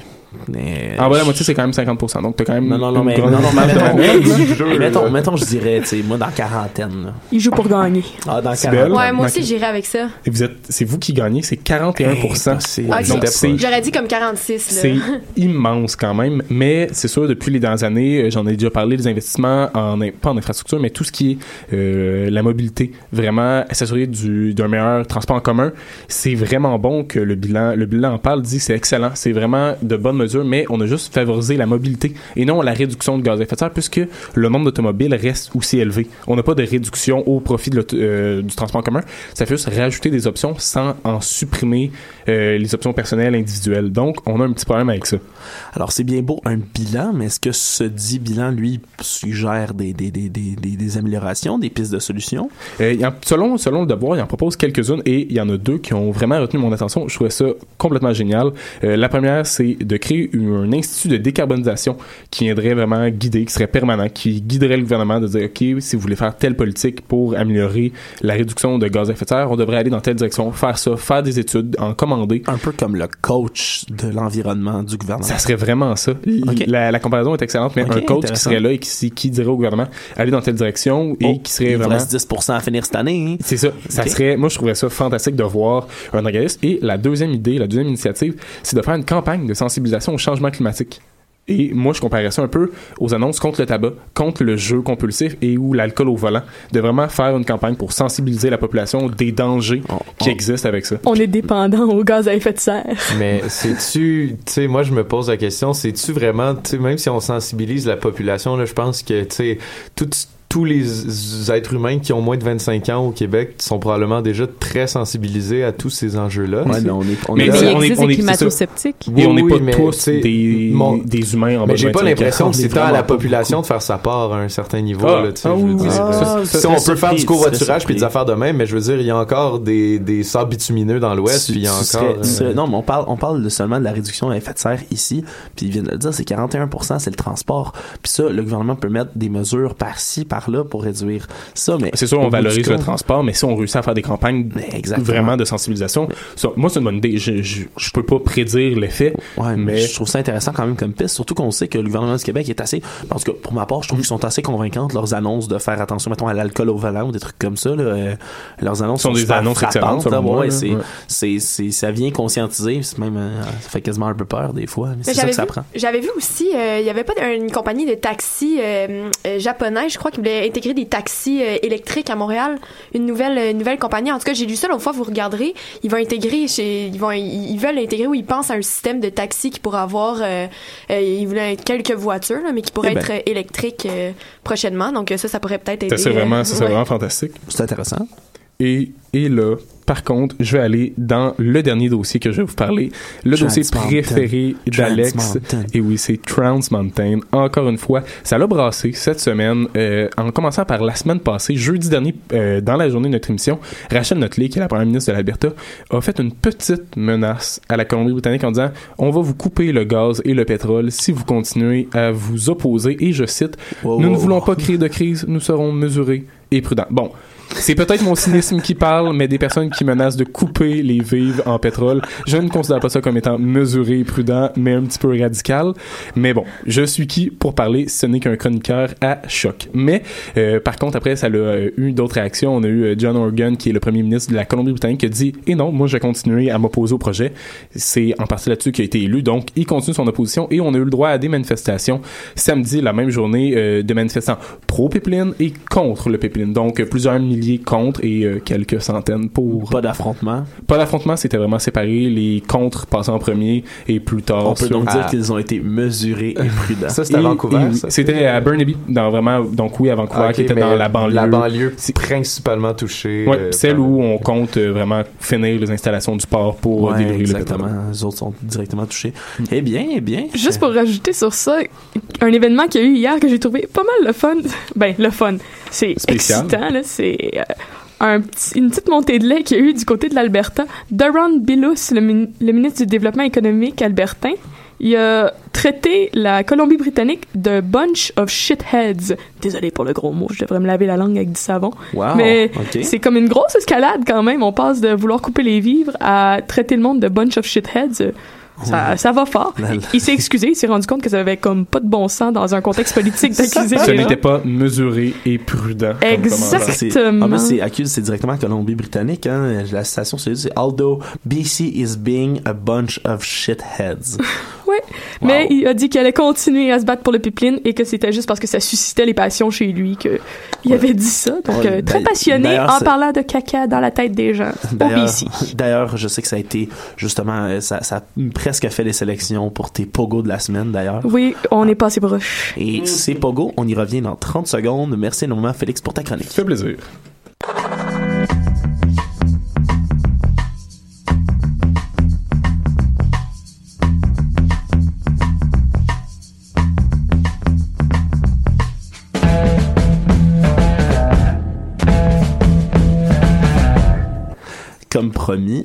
Mais, En bas de la moitié, c'est quand même 50%. Donc, t'as quand même. Non, non, non, mais, non, non, mais mettons, Jeu, mettons, là. mettons, je dirais, tu sais, moi, dans quarantaine, là. Il joue pour gagner. Ah, dans quarantaine. Ouais, moi aussi, j'irais avec ça. Et vous êtes, c'est vous qui gagnez, c'est 41%. c'est- Ok. Donc, c'est J'aurais dit comme 46, C'est immense quand même, mais c'est sûr, depuis les dernières années, euh, j'en ai déjà parlé, les investissements, en, pas en infrastructure, mais tout ce qui est euh, la mobilité, vraiment s'assurer du- d'un meilleur transport en commun, c'est vraiment bon que le bilan, le bilan en parle, dit c'est excellent, c'est vraiment de bonnes mais on a juste favorisé la mobilité et non la réduction de gaz à effet de serre, puisque le nombre d'automobiles reste aussi élevé. On n'a pas de réduction au profit de euh, du transport en commun, ça fait juste rajouter des options sans en supprimer euh, les options personnelles individuelles. Donc, on a un petit problème avec ça. Alors, c'est bien beau un bilan, mais est-ce que ce dit bilan, lui, suggère des, des, des, des, des, des améliorations, des pistes de solutions? Euh, en- selon, selon le devoir, il en propose quelques-unes et il y en a deux qui ont vraiment retenu mon attention. Je trouvais ça complètement génial. La première, c'est de créer une- un institut de décarbonisation qui viendrait vraiment guider, qui serait permanent, qui guiderait le gouvernement de dire, OK, si vous voulez faire telle politique pour améliorer la réduction de gaz à effet de serre, on devrait aller dans telle direction, faire ça, faire des études, en commander. Un peu comme le coach de l'environnement du gouvernement. Ça serait vraiment ça. La, la comparaison est excellente, mais un coach qui serait là et qui, qui dirait au gouvernement, aller dans telle direction et Oh, qui serait il vraiment... reste 10% à finir cette année. hein? C'est ça. Serait, moi, je trouverais ça fantastique de voir un organisme. Et la deuxième idée, la deuxième initiative, c'est de faire une campagne de sensibilisation au changement climatique. Et moi, je comparais ça un peu aux annonces contre le tabac, contre le jeu compulsif et ou l'alcool au volant. De vraiment faire une campagne pour sensibiliser la population des dangers On- qui on- existent avec ça. On est dépendant au gaz à effet de serre. Mais c'est-tu, tu sais, moi je me pose la question, c'est-tu vraiment, tu sais, même si on sensibilise la population, là, je pense que, tu sais, tout- tous les êtres humains qui ont moins de 25 ans au Québec sont probablement déjà très sensibilisés à tous ces enjeux-là. Ouais, mais on est, on Mais est il on est- on est- climato-sceptiques. Et on n'est Oui, pas tous des, mon- des humains en bas Mais j'ai pas 25 ans. l'impression On que est c'est tant à la population de faire sa part à un certain niveau. Ah, là, ah je veux oui, dire. oui, ça, ça, Si on peut faire du covoiturage puis des affaires de même, mais je veux dire, il y a encore des, des sables bitumineux dans l'Ouest, Tu- puis il y a tu encore... serais- tu euh, serais- non, mais on parle, on parle de seulement de la réduction à effet de serre ici, puis ils viennent de le dire, c'est 41%, c'est le transport. Puis ça, le gouvernement peut mettre des mesures par-ci, par-là pour réduire ça, mais... C'est sûr, on valorise le transport, mais si on réussit à faire des campagnes vraiment de sensibilisation, ça, moi, c'est une bonne idée. Je, je, je peux pas prédire l'effet, Ouais, mais, mais je trouve ça intéressant quand même comme piste, surtout qu'on sait que le gouvernement du Québec est assez, parce que pour ma part, je trouve qu'ils sont assez convaincantes leurs annonces de faire attention, mettons, à l'alcool au volant ou des trucs comme ça. Là, euh, leurs annonces Ce sont des annonces excellentes, frappantes, là, moi, ouais, là. c'est, Ouais. c'est, c'est, ça vient conscientiser, c'est même, euh, ça fait quasiment un peu peur des fois, mais c'est ça j'avais que ça vu- prend. J'avais vu aussi, euh, il y avait pas une compagnie de taxis euh, euh, japonais, je crois, qui voulait intégrer des taxis euh, électriques à Montréal. Une nouvelle, euh, une nouvelle compagnie. En tout cas, j'ai lu ça l'autre fois. Vous regarderez, ils vont intégrer, chez, ils vont, ils, veulent intégrer ou ils pensent à un système de taxi qui pourra avoir, euh, euh, ils voulaient quelques voitures, là, mais qui pourrait Eh ben. être électrique euh, prochainement. Donc ça, ça pourrait peut-être aider. serait vraiment, euh, ouais. vraiment fantastique. C'est intéressant. Et, et là, par contre, je vais aller dans le dernier dossier que je vais vous parler. Le dossier préféré d'Alex. Et oui, c'est Trans Mountain. Encore une fois, ça l'a brassé cette semaine, euh, en commençant par la semaine passée, jeudi dernier, euh, dans la journée de notre émission, Rachel Notley, qui est la première ministre de l'Alberta, a fait une petite menace à la Colombie-Britannique en disant on va vous couper le gaz et le pétrole si vous continuez à vous opposer. Et je cite Wow, nous ne voulons wow. pas créer de crise, nous serons mesurés et prudents. Bon, C'est peut-être mon cynisme qui parle, mais des personnes qui menacent de couper les vivres en pétrole, je ne considère pas ça comme étant mesuré, prudent, mais un petit peu radical. Mais bon, je suis qui pour parler? Ce n'est qu'un chroniqueur à choc. Mais euh, par contre, après, ça a euh, eu d'autres réactions. On a eu euh, John Organ, qui est le premier ministre de la Colombie-Britannique, qui a dit "Et non, moi, je vais continuer à m'opposer au projet." C'est en partie là-dessus qu'il a été élu. Donc, il continue son opposition et on a eu le droit à des manifestations samedi, la même journée, euh, de manifestants pro-pipeline et contre le pipeline. Donc, plusieurs milliers contre et euh, quelques centaines pour. Pas d'affrontement. Pas d'affrontement, c'était vraiment séparé. Les contre passant en premier et plus tard. On peut donc dire qu'ils ont été mesurés et prudents. Ça, c'était à Vancouver? C'était à Burnaby, dans vraiment, donc oui, à Vancouver, qui était dans la banlieue. La banlieue principalement touchée. Ouais, euh, celle par- où on compte euh, vraiment finir les installations du port pour Ouais, délivrer le exactement. pétrole. Les autres sont directement touchés. Eh bien, eh bien. Juste pour rajouter sur ça, un événement qu'il y a eu hier que j'ai trouvé pas mal le fun. Ben, le fun. C'est excitant, là. C'est euh, un petit- une petite montée de lait qu'il y a eu du côté de l'Alberta. Doron Billus, le, min- le ministre du Développement économique albertain, il a traité la Colombie-Britannique de bunch of shitheads. Désolé pour le gros mot, je devrais me laver la langue avec du savon. Wow, Mais c'est comme une grosse escalade quand même. On passe de vouloir couper les vivres à traiter le monde de bunch of shitheads. Ça, ça va fort. La- Il, s'est excusé, il s'est rendu compte que ça avait comme pas de bon sens dans un contexte politique d'accuser Ce n'était pas mesuré et prudent. Exactement. En plus, c'est accuse, c'est directement Colombie-Britannique. Hein. La citation, c'est c'est Although BC is being a bunch of shitheads. Ouais. Mais il a dit qu'il allait continuer à se battre pour le pipeline et que c'était juste parce que ça suscitait les passions chez lui que il avait dit ça. Donc Ouais, euh, très passionné en c'est- parlant de caca dans la tête des gens D'ailleurs, je sais que ça a été justement, euh, ça, ça a presque fait les sélections pour tes pogos de la semaine d'ailleurs. Oui, on n'est pas assez proche. Et ces pogos, on y revient dans 30 secondes. Merci énormément, Félix, pour ta chronique. Ça fait plaisir. Comme promis,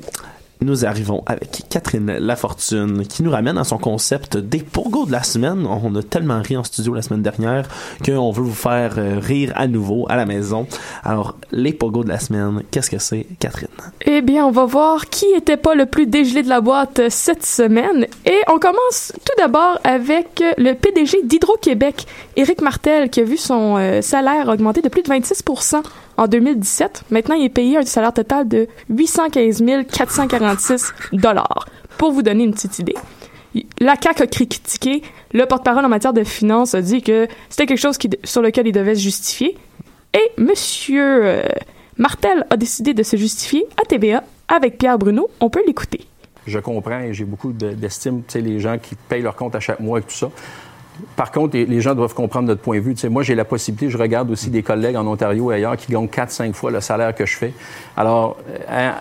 nous arrivons avec Catherine Lafortune qui nous ramène à son concept des pogos de la semaine. On a tellement ri en studio la semaine dernière qu'on veut vous faire euh, rire à nouveau à la maison. Alors, les pogos de la semaine, qu'est-ce que c'est, Catherine? Eh bien, on va voir qui était pas le plus dégelé de la boîte euh, cette semaine. Et on commence tout d'abord avec euh, le PDG d'Hydro-Québec, Éric Martel, qui a vu son salaire augmenter de plus de 26 en 2017. Maintenant, il est payé un salaire total de 815 446 dollars. Pour vous donner une petite idée. La CAQ a critiqué. Le porte-parole en matière de finances a dit que c'était quelque chose sur lequel il devait se justifier. Et Monsieur euh, Martel a décidé de se justifier à TVA avec Pierre Bruno. On peut l'écouter. Je comprends et j'ai beaucoup de- d'estime, tu sais, les gens qui payent leur compte à chaque mois et tout ça. Par contre, les, les gens doivent comprendre notre point de vue. Tu sais, moi, j'ai la possibilité, je regarde aussi des collègues en Ontario et ailleurs qui gagnent 4-5 fois le salaire que je fais. Alors, euh, hein,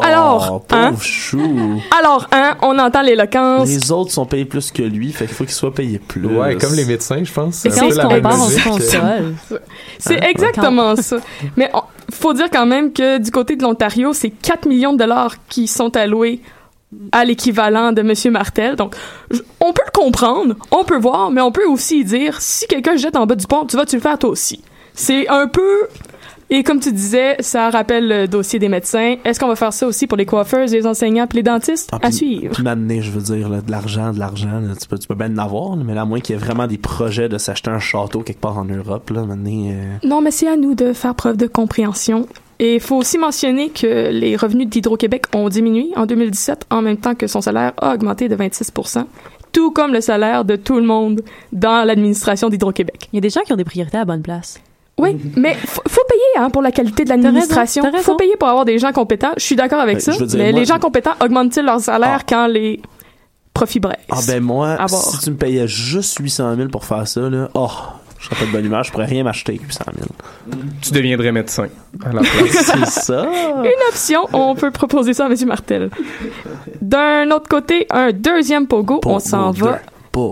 Alors, oh, pauvre hein? chou. Alors, hein, on entend l'éloquence. Les autres sont payés plus que lui, fait qu'il faut qu'il soit payé plus. Ouais, comme les médecins, je pense. Et C'est quand un peu on la se même compare, on se logique. console. C'est Hein? exactement ça. Mais on- faut dire quand même que du côté de l'Ontario, c'est 4 millions de dollars qui sont alloués à l'équivalent de Monsieur Martel. Donc, on peut le comprendre, on peut voir, mais on peut aussi dire si quelqu'un jette en bas du pont, tu vas tu le faire toi aussi? C'est un peu et comme tu disais, ça rappelle le dossier des médecins. Est-ce qu'on va faire ça aussi pour les coiffeuses, les enseignants, puis les dentistes? Ah, À puis- suivre. Puis m'amener, je veux dire, là, de l'argent, de l'argent, là, tu peux, tu peux bien en avoir, là, mais là, à moins qu'il y ait vraiment des projets de s'acheter un château quelque part en Europe, là, m'amener, euh, Non, mais c'est à nous de faire preuve de compréhension. Et il faut aussi mentionner que les revenus d'Hydro-Québec ont diminué en 2017, en même temps que son salaire a augmenté de 26 tout comme le salaire de tout le monde dans l'administration d'Hydro-Québec. Il y a des gens qui ont des priorités à la bonne place. Oui, mais faut, faut payer hein, pour la qualité de l'administration. T'as faut payer pour avoir des gens compétents. Je suis d'accord avec Ben, ça. dire, mais moi- les gens compétents augmentent-ils leur salaire Ah. quand les profits braissent? Ah ben moi, si tu me payais juste 800 000 pour faire ça, là, oh, je serais pas de bonne humeur, je pourrais rien m'acheter avec 800 000. Tu deviendrais médecin. C'est ça. Une option, on peut proposer ça à M. Martel. D'un autre côté, un deuxième pogo, on s'en Pogo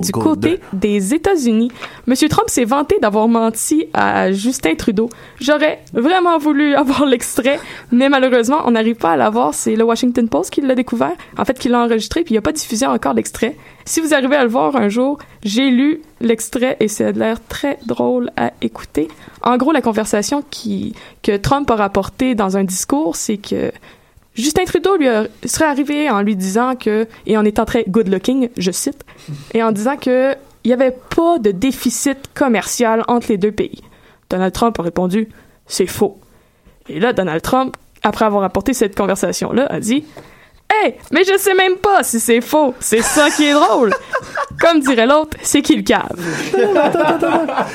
du côté des États-Unis. Monsieur Trump s'est vanté d'avoir menti à Justin Trudeau. J'aurais vraiment voulu avoir l'extrait, mais malheureusement, on n'arrive pas à l'avoir. C'est le Washington Post qui l'a découvert. En fait, qui l'a enregistré, puis il n'a pas diffusé encore l'extrait. Si vous arrivez à le voir un jour, j'ai lu l'extrait et ça a l'air très drôle à écouter. En gros, la conversation qui, que Trump a rapportée dans un discours, c'est que Justin Trudeau lui serait arrivé en lui disant que, et en étant très good looking, je cite, et en disant que il n'y avait pas de déficit commercial entre les deux pays. Donald Trump a répondu, c'est faux. Et là, Donald Trump, après avoir apporté cette conversation-là, a dit, Mais je sais même pas si c'est faux. C'est ça qui est drôle. Comme dirait l'autre, c'est qui le cave.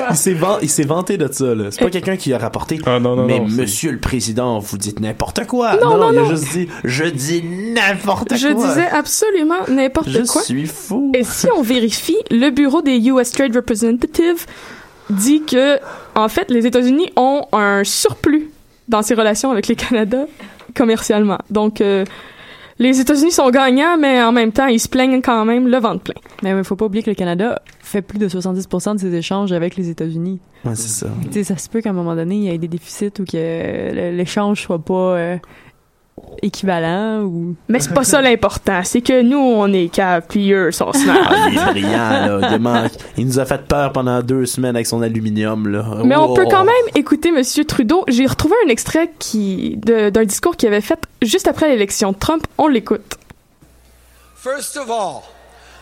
Il s'est van- vanté de ça, là. C'est pas quelqu'un qui a rapporté. non, mais non, c'est- monsieur le président, vous dites n'importe quoi. Non, non, il a non. juste dit, je dis n'importe quoi. Je disais absolument n'importe Je quoi. suis fou. Et si on vérifie, le bureau des US Trade Representative dit que, en fait, les États-Unis ont un surplus dans ses relations avec le Canada commercialement. Donc, euh, les États-Unis sont gagnants, mais en même temps, ils se plaignent quand même le ventre plein. Mais il faut pas oublier que le Canada fait plus de 70% de ses échanges avec les États-Unis. Ouais, c'est ça. Tu sais, ça se peut qu'à un moment donné, il y ait des déficits ou que l'échange soit pas euh, équivalent ou... Mais c'est pas ça l'important. C'est que nous, on est cave, puis eux sont. Ah, il est brillant, là. Il, manque- il nous a fait peur pendant deux semaines avec son aluminium, là. Mais on Oh. peut quand même écouter Monsieur Trudeau. J'ai retrouvé un extrait qui d'un discours qu'il avait fait juste après l'élection de Trump. On l'écoute. First of all,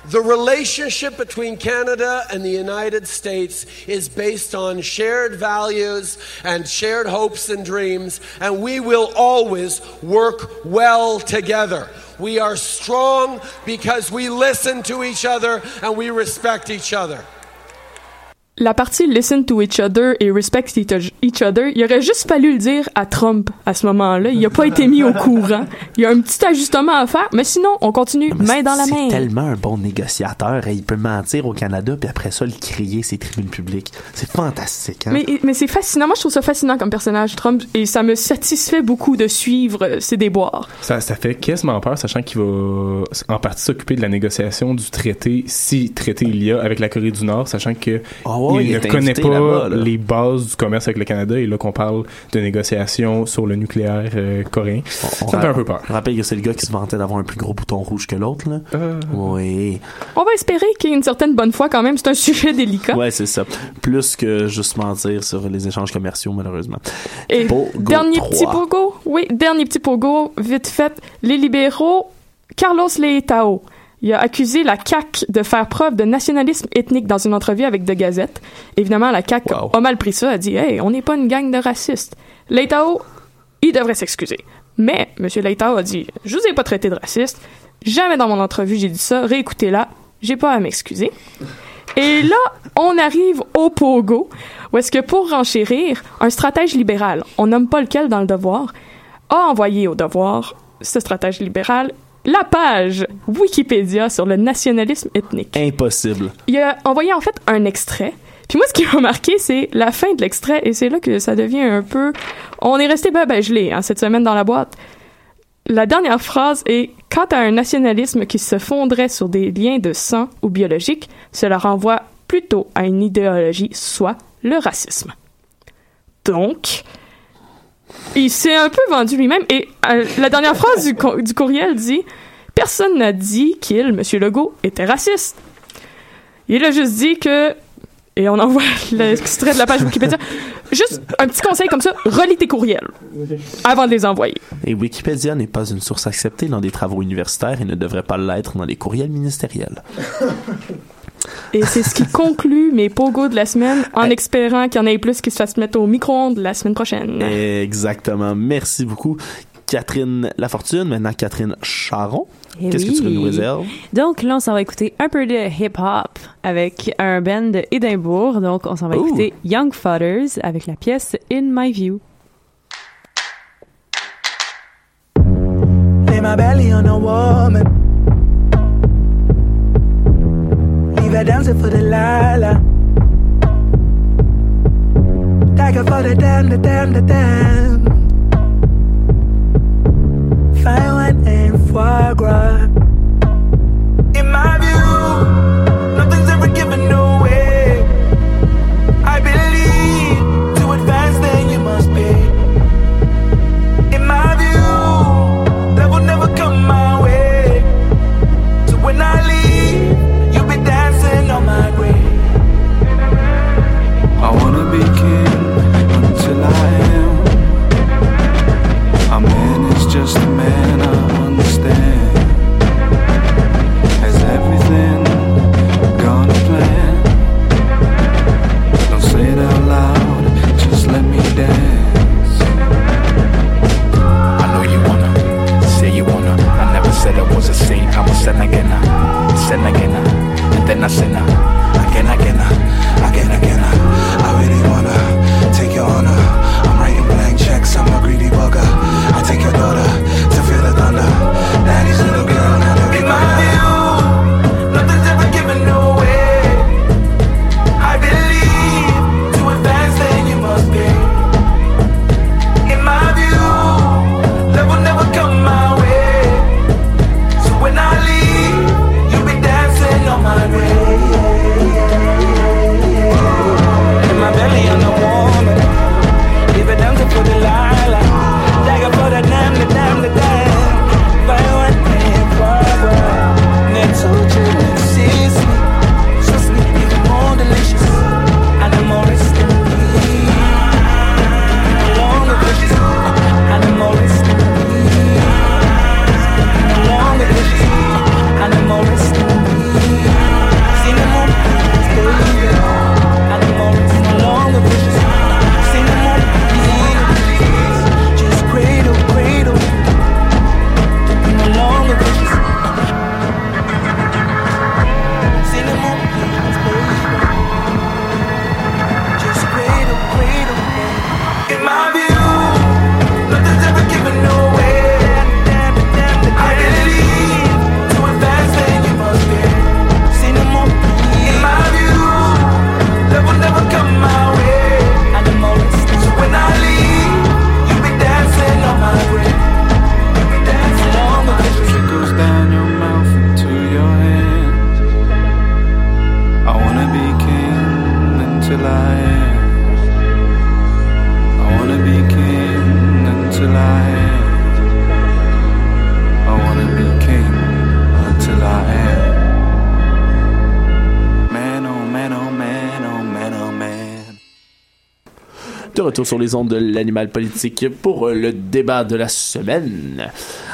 the relationship between Canada and the United States is based on shared values and shared hopes and dreams, and we will always work well together. We are strong because we listen to each other and we respect each other. La partie listen to each other et respect each other, il aurait juste fallu le dire à Trump à ce moment-là. Il n'a pas été mis au courant. Il y a un petit ajustement à faire, mais sinon, on continue main dans la main. C'est tellement un bon négociateur. et il peut mentir au Canada, puis après ça, le crier ses tribunes publiques. C'est fantastique, hein? Mais, mais c'est fascinant. Moi, je trouve ça fascinant comme personnage, Trump, et ça me satisfait beaucoup de suivre ses déboires. Ça, ça fait quasiment peur, sachant qu'il va en partie s'occuper de la négociation du traité, si traité il y a, avec la Corée du Nord, sachant que Ah il, il ne connaît pas là. les bases du commerce avec le Canada, et là qu'on parle de négociations sur le nucléaire euh, coréen. On ça me fait un peu peur. on rappelle que c'est le gars qui se vantait d'avoir un plus gros bouton rouge que l'autre, là. Oui. On va espérer qu'il y ait une certaine bonne foi quand même. C'est un sujet délicat. Ouais, c'est ça. Plus que juste mentir sur les échanges commerciaux, malheureusement. Et Pogo dernier 3. petit pogo, oui, dernier petit pogo, vite fait. Les libéraux, Carlos Leitao, il a accusé la CAQ de faire preuve de nationalisme ethnique dans une entrevue avec The Gazette. Évidemment, la CAQ a mal pris ça, a dit « Hey, on n'est pas une gang de racistes. » Leitao, il devrait s'excuser. Mais M. Leitao a dit « Je vous ai pas traité de raciste. Jamais dans mon entrevue j'ai dit ça. Réécoutez-la. J'ai pas à m'excuser. » Et là, on arrive au pogo, où est-ce que pour renchérir, un stratège libéral, on nomme pas lequel dans le devoir, a envoyé au devoir, ce stratège libéral, la page Wikipédia sur le nationalisme ethnique. Impossible. Il a envoyé en fait un extrait. Puis moi, ce qui m'a marqué, c'est la fin de l'extrait, et c'est là que ça devient un peu... On est resté ben, ben gelé hein, cette semaine dans la boîte. La dernière phrase est Quant à un nationalisme qui se fonderait sur des liens de sang ou biologiques, cela renvoie plutôt à une idéologie, soit le racisme. Donc, il s'est un peu vendu lui-même. Et euh, la dernière phrase du, co- du courriel dit Personne n'a dit qu'il, M. Legault, était raciste. Il a juste dit que. Et on envoie l'extrait de la page Wikipédia. Juste un petit conseil comme ça relis tes courriels avant de les envoyer. Et Wikipédia n'est pas une source acceptée dans des travaux universitaires et ne devrait pas l'être dans les courriels ministériels. Et c'est ce qui conclut mes pogos de la semaine en espérant qu'il y en ait plus qui se fassent mettre au micro-ondes la semaine prochaine. Exactement. Merci beaucoup. Catherine Lafortune, maintenant Catherine Charon. Eh Qu'est-ce oui. que tu nous réserves? Donc là, on s'en va écouter un peu de hip-hop avec un band de Édimbourg. Donc, on s'en va Ooh. écouter Young Fathers avec la pièce In My View. Lay my belly on a woman. Leave her dancing for the lala. Tiger for the damn, the damn, the damn. Fine wine and foie gras. zen egena, zen egena, etena zena, sur les ondes de l'animal politique pour euh, le débat de la semaine.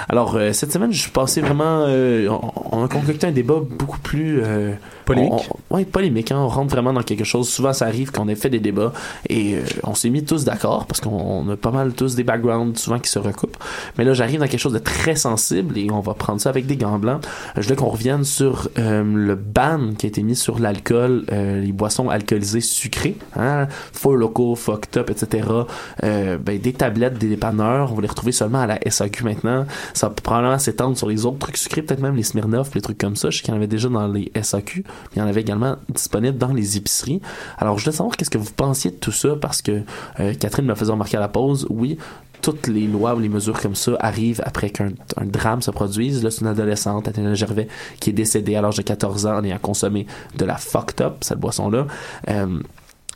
Alors, euh, cette semaine, je suis passé vraiment. euh, on, on a concocté un débat beaucoup plus. euh, Polémique. ouais, polémique. hein. on rentre vraiment dans quelque chose. Souvent, ça arrive qu'on ait fait des débats et euh, on s'est mis tous d'accord parce qu'on on a pas mal tous des backgrounds souvent qui se recoupent. Mais là, j'arrive dans quelque chose de très sensible et on va prendre ça avec des gants blancs. Je voulais qu'on revienne sur euh, le ban qui a été mis sur l'alcool, euh, les boissons alcoolisées sucrées. Hein? Four Loco, Fucked Up, etc. Euh, ben, des tablettes, des dépanneurs, on va les retrouver seulement à la SAQ maintenant. Ça va probablement s'étendre sur les autres trucs sucrés, peut-être même les Smirnoff, les trucs comme ça. Je sais qu'il y en avait déjà dans les SAQ, il y en avait également disponible dans les épiceries. Alors, je voulais savoir qu'est-ce que vous pensiez de tout ça, parce que euh, Catherine me faisait remarquer à la pause, oui, toutes les lois ou les mesures comme ça arrivent après qu'un un drame se produise. Là, c'est une adolescente, Athéna Gervais, qui est décédée à l'âge de 14 ans en ayant consommé de la fucked up, cette boisson-là. Euh,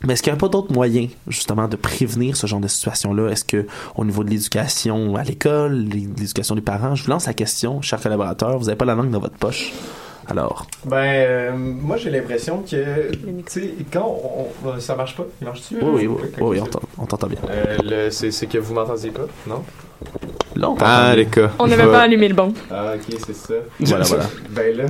mais est-ce qu'il n'y a pas d'autres moyens, justement, de prévenir ce genre de situation-là? Est-ce que, au niveau de l'éducation à l'école, l'é- l'éducation des parents, je vous lance la question, chers collaborateurs, vous n'avez pas la langue dans votre poche. Alors, Ben, euh, moi j'ai l'impression que, tu sais, quand on, on- ça marche pas, il marche-tu? oui, oui, oui, oui, on t'en- on t'entend bien. Euh, c'est que vous m'entendiez pas, non? Là, on t'entend Ah, les cas. On n'avait pas allumé le bon. Ah, ok, c'est ça. Voilà, voilà. ben là,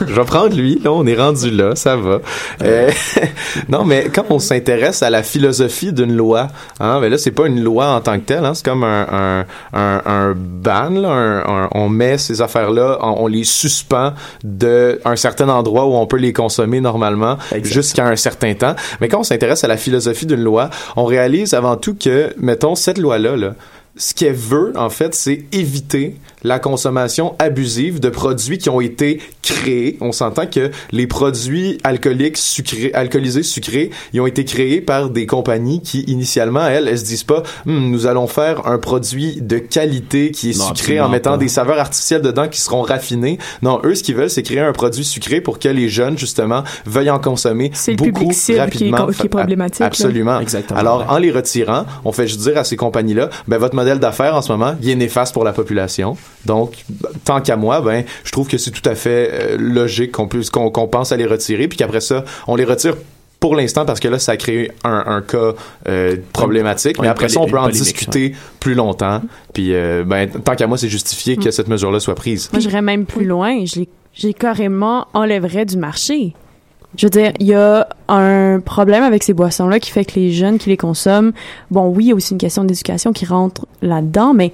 je vais prendre lui. Là, on est rendu là, ça va. Euh, non, mais quand on s'intéresse à la philosophie d'une loi, hein, ben là, c'est pas une loi en tant que telle. Hein, c'est comme un un un, un ban. Là, un- un- on met ces affaires-là, on, on les suspend de un certain endroit où on peut les consommer normalement jusqu'à un certain temps. Mais quand on s'intéresse à la philosophie d'une loi, on réalise avant tout que, mettons, cette loi-là, là, ce qu'elle veut, en fait, c'est éviter la consommation abusive de produits qui ont été créés. On s'entend que les produits alcooliques sucrés, alcoolisés sucrés, ils ont été créés par des compagnies qui, initialement, elles, elles se disent pas, Hum, nous allons faire un produit de qualité qui est Non, sucré en mettant pas. des saveurs artificielles dedans qui seront raffinées. Non, eux, ce qu'ils veulent, c'est créer un produit sucré pour que les jeunes, justement, veuillent en consommer C'est le beaucoup public cible qui est rapidement. qui est problématique, là. Absolument. Exactement. Alors, en les retirant, on fait juste dire à ces compagnies-là, ben, votre modèle d'affaires en ce moment, il est néfaste pour la population. Donc, tant qu'à moi, ben, je trouve que c'est tout à fait euh, logique qu'on puisse, qu'on, pense à les retirer, puis qu'après ça, on les retire pour l'instant parce que là, ça a créé un, un cas euh, problématique. Mais après ça, on peut en discuter plus longtemps. Puis, euh, ben, tant qu'à moi, c'est justifié que cette mesure-là soit prise. Moi, j'irais même plus loin. Les carrément enlèverais du marché. Je veux dire, il y a un problème avec ces boissons-là qui fait que les jeunes qui les consomment, bon, oui, il y a aussi une question d'éducation qui rentre là-dedans, mais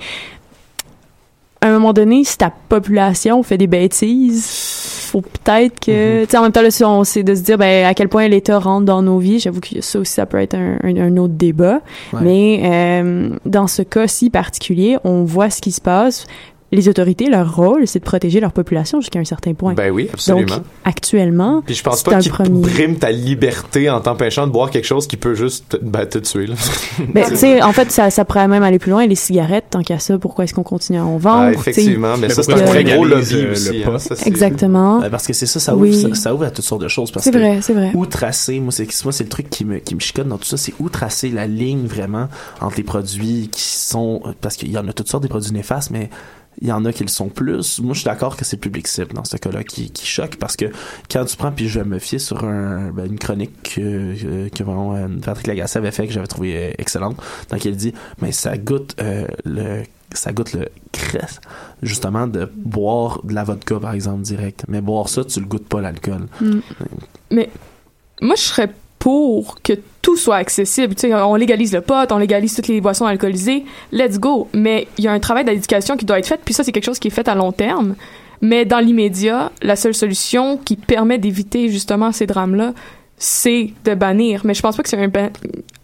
à un moment donné, si ta population fait des bêtises, faut peut-être que, tu sais, en même temps, là, si on c'est de se dire, ben, à quel point l'État rentre dans nos vies. J'avoue que ça aussi, ça peut être un, un- un autre débat. Ouais. Mais euh, dans ce cas-ci particulier, on voit ce qui se passe. Les autorités, leur rôle, c'est de protéger leur population jusqu'à un certain point. Ben oui, absolument. Donc, actuellement, Puis je pense pas un qu'il te premier. ta liberté en t'empêchant de boire quelque chose qui peut juste te, ben, te tuer. Là. Ben, tu sais, en fait, ça, ça pourrait même aller plus loin. Les cigarettes, tant qu'à ça, pourquoi est-ce qu'on continue à en vendre? Ah, effectivement, tu sais? mais ça, c'est Euh, un très gros lobby euh, le aussi. hein, ça, Exactement. Ben, parce que c'est ça, ça ouvre, Oui. ça, ça ouvre à toutes sortes de choses. parce C'est que vrai, c'est vrai. Où tracer, moi, c'est, moi, c'est le truc qui me, qui me chicote dans tout ça, c'est où tracer la ligne vraiment entre les produits qui sont, parce qu'il y en a toutes sortes des produits néfastes, mais il y en a qui le sont plus. Moi, je suis d'accord que c'est le public cible dans ce cas-là qui, qui choque parce que quand tu prends, puis je vais me fier sur un, ben, une chronique que, que, que vraiment, euh, Patrick Lagacé avait fait que j'avais trouvé euh, excellente, dans laquelle il dit, mais ça goûte euh, le ça goûte le cresse justement de boire de la vodka par exemple direct mais boire ça tu le goûtes pas l'alcool Mm. Mais moi, je serais pour que tout soit accessible. Tu sais, on légalise le pot, on légalise toutes les boissons alcoolisées. Let's go. Mais il y a un travail d'éducation qui doit être fait. Puis ça, c'est quelque chose qui est fait à long terme. Mais dans l'immédiat, la seule solution qui permet d'éviter justement ces drames-là, c'est de bannir. Mais je pense pas que c'est un, ban-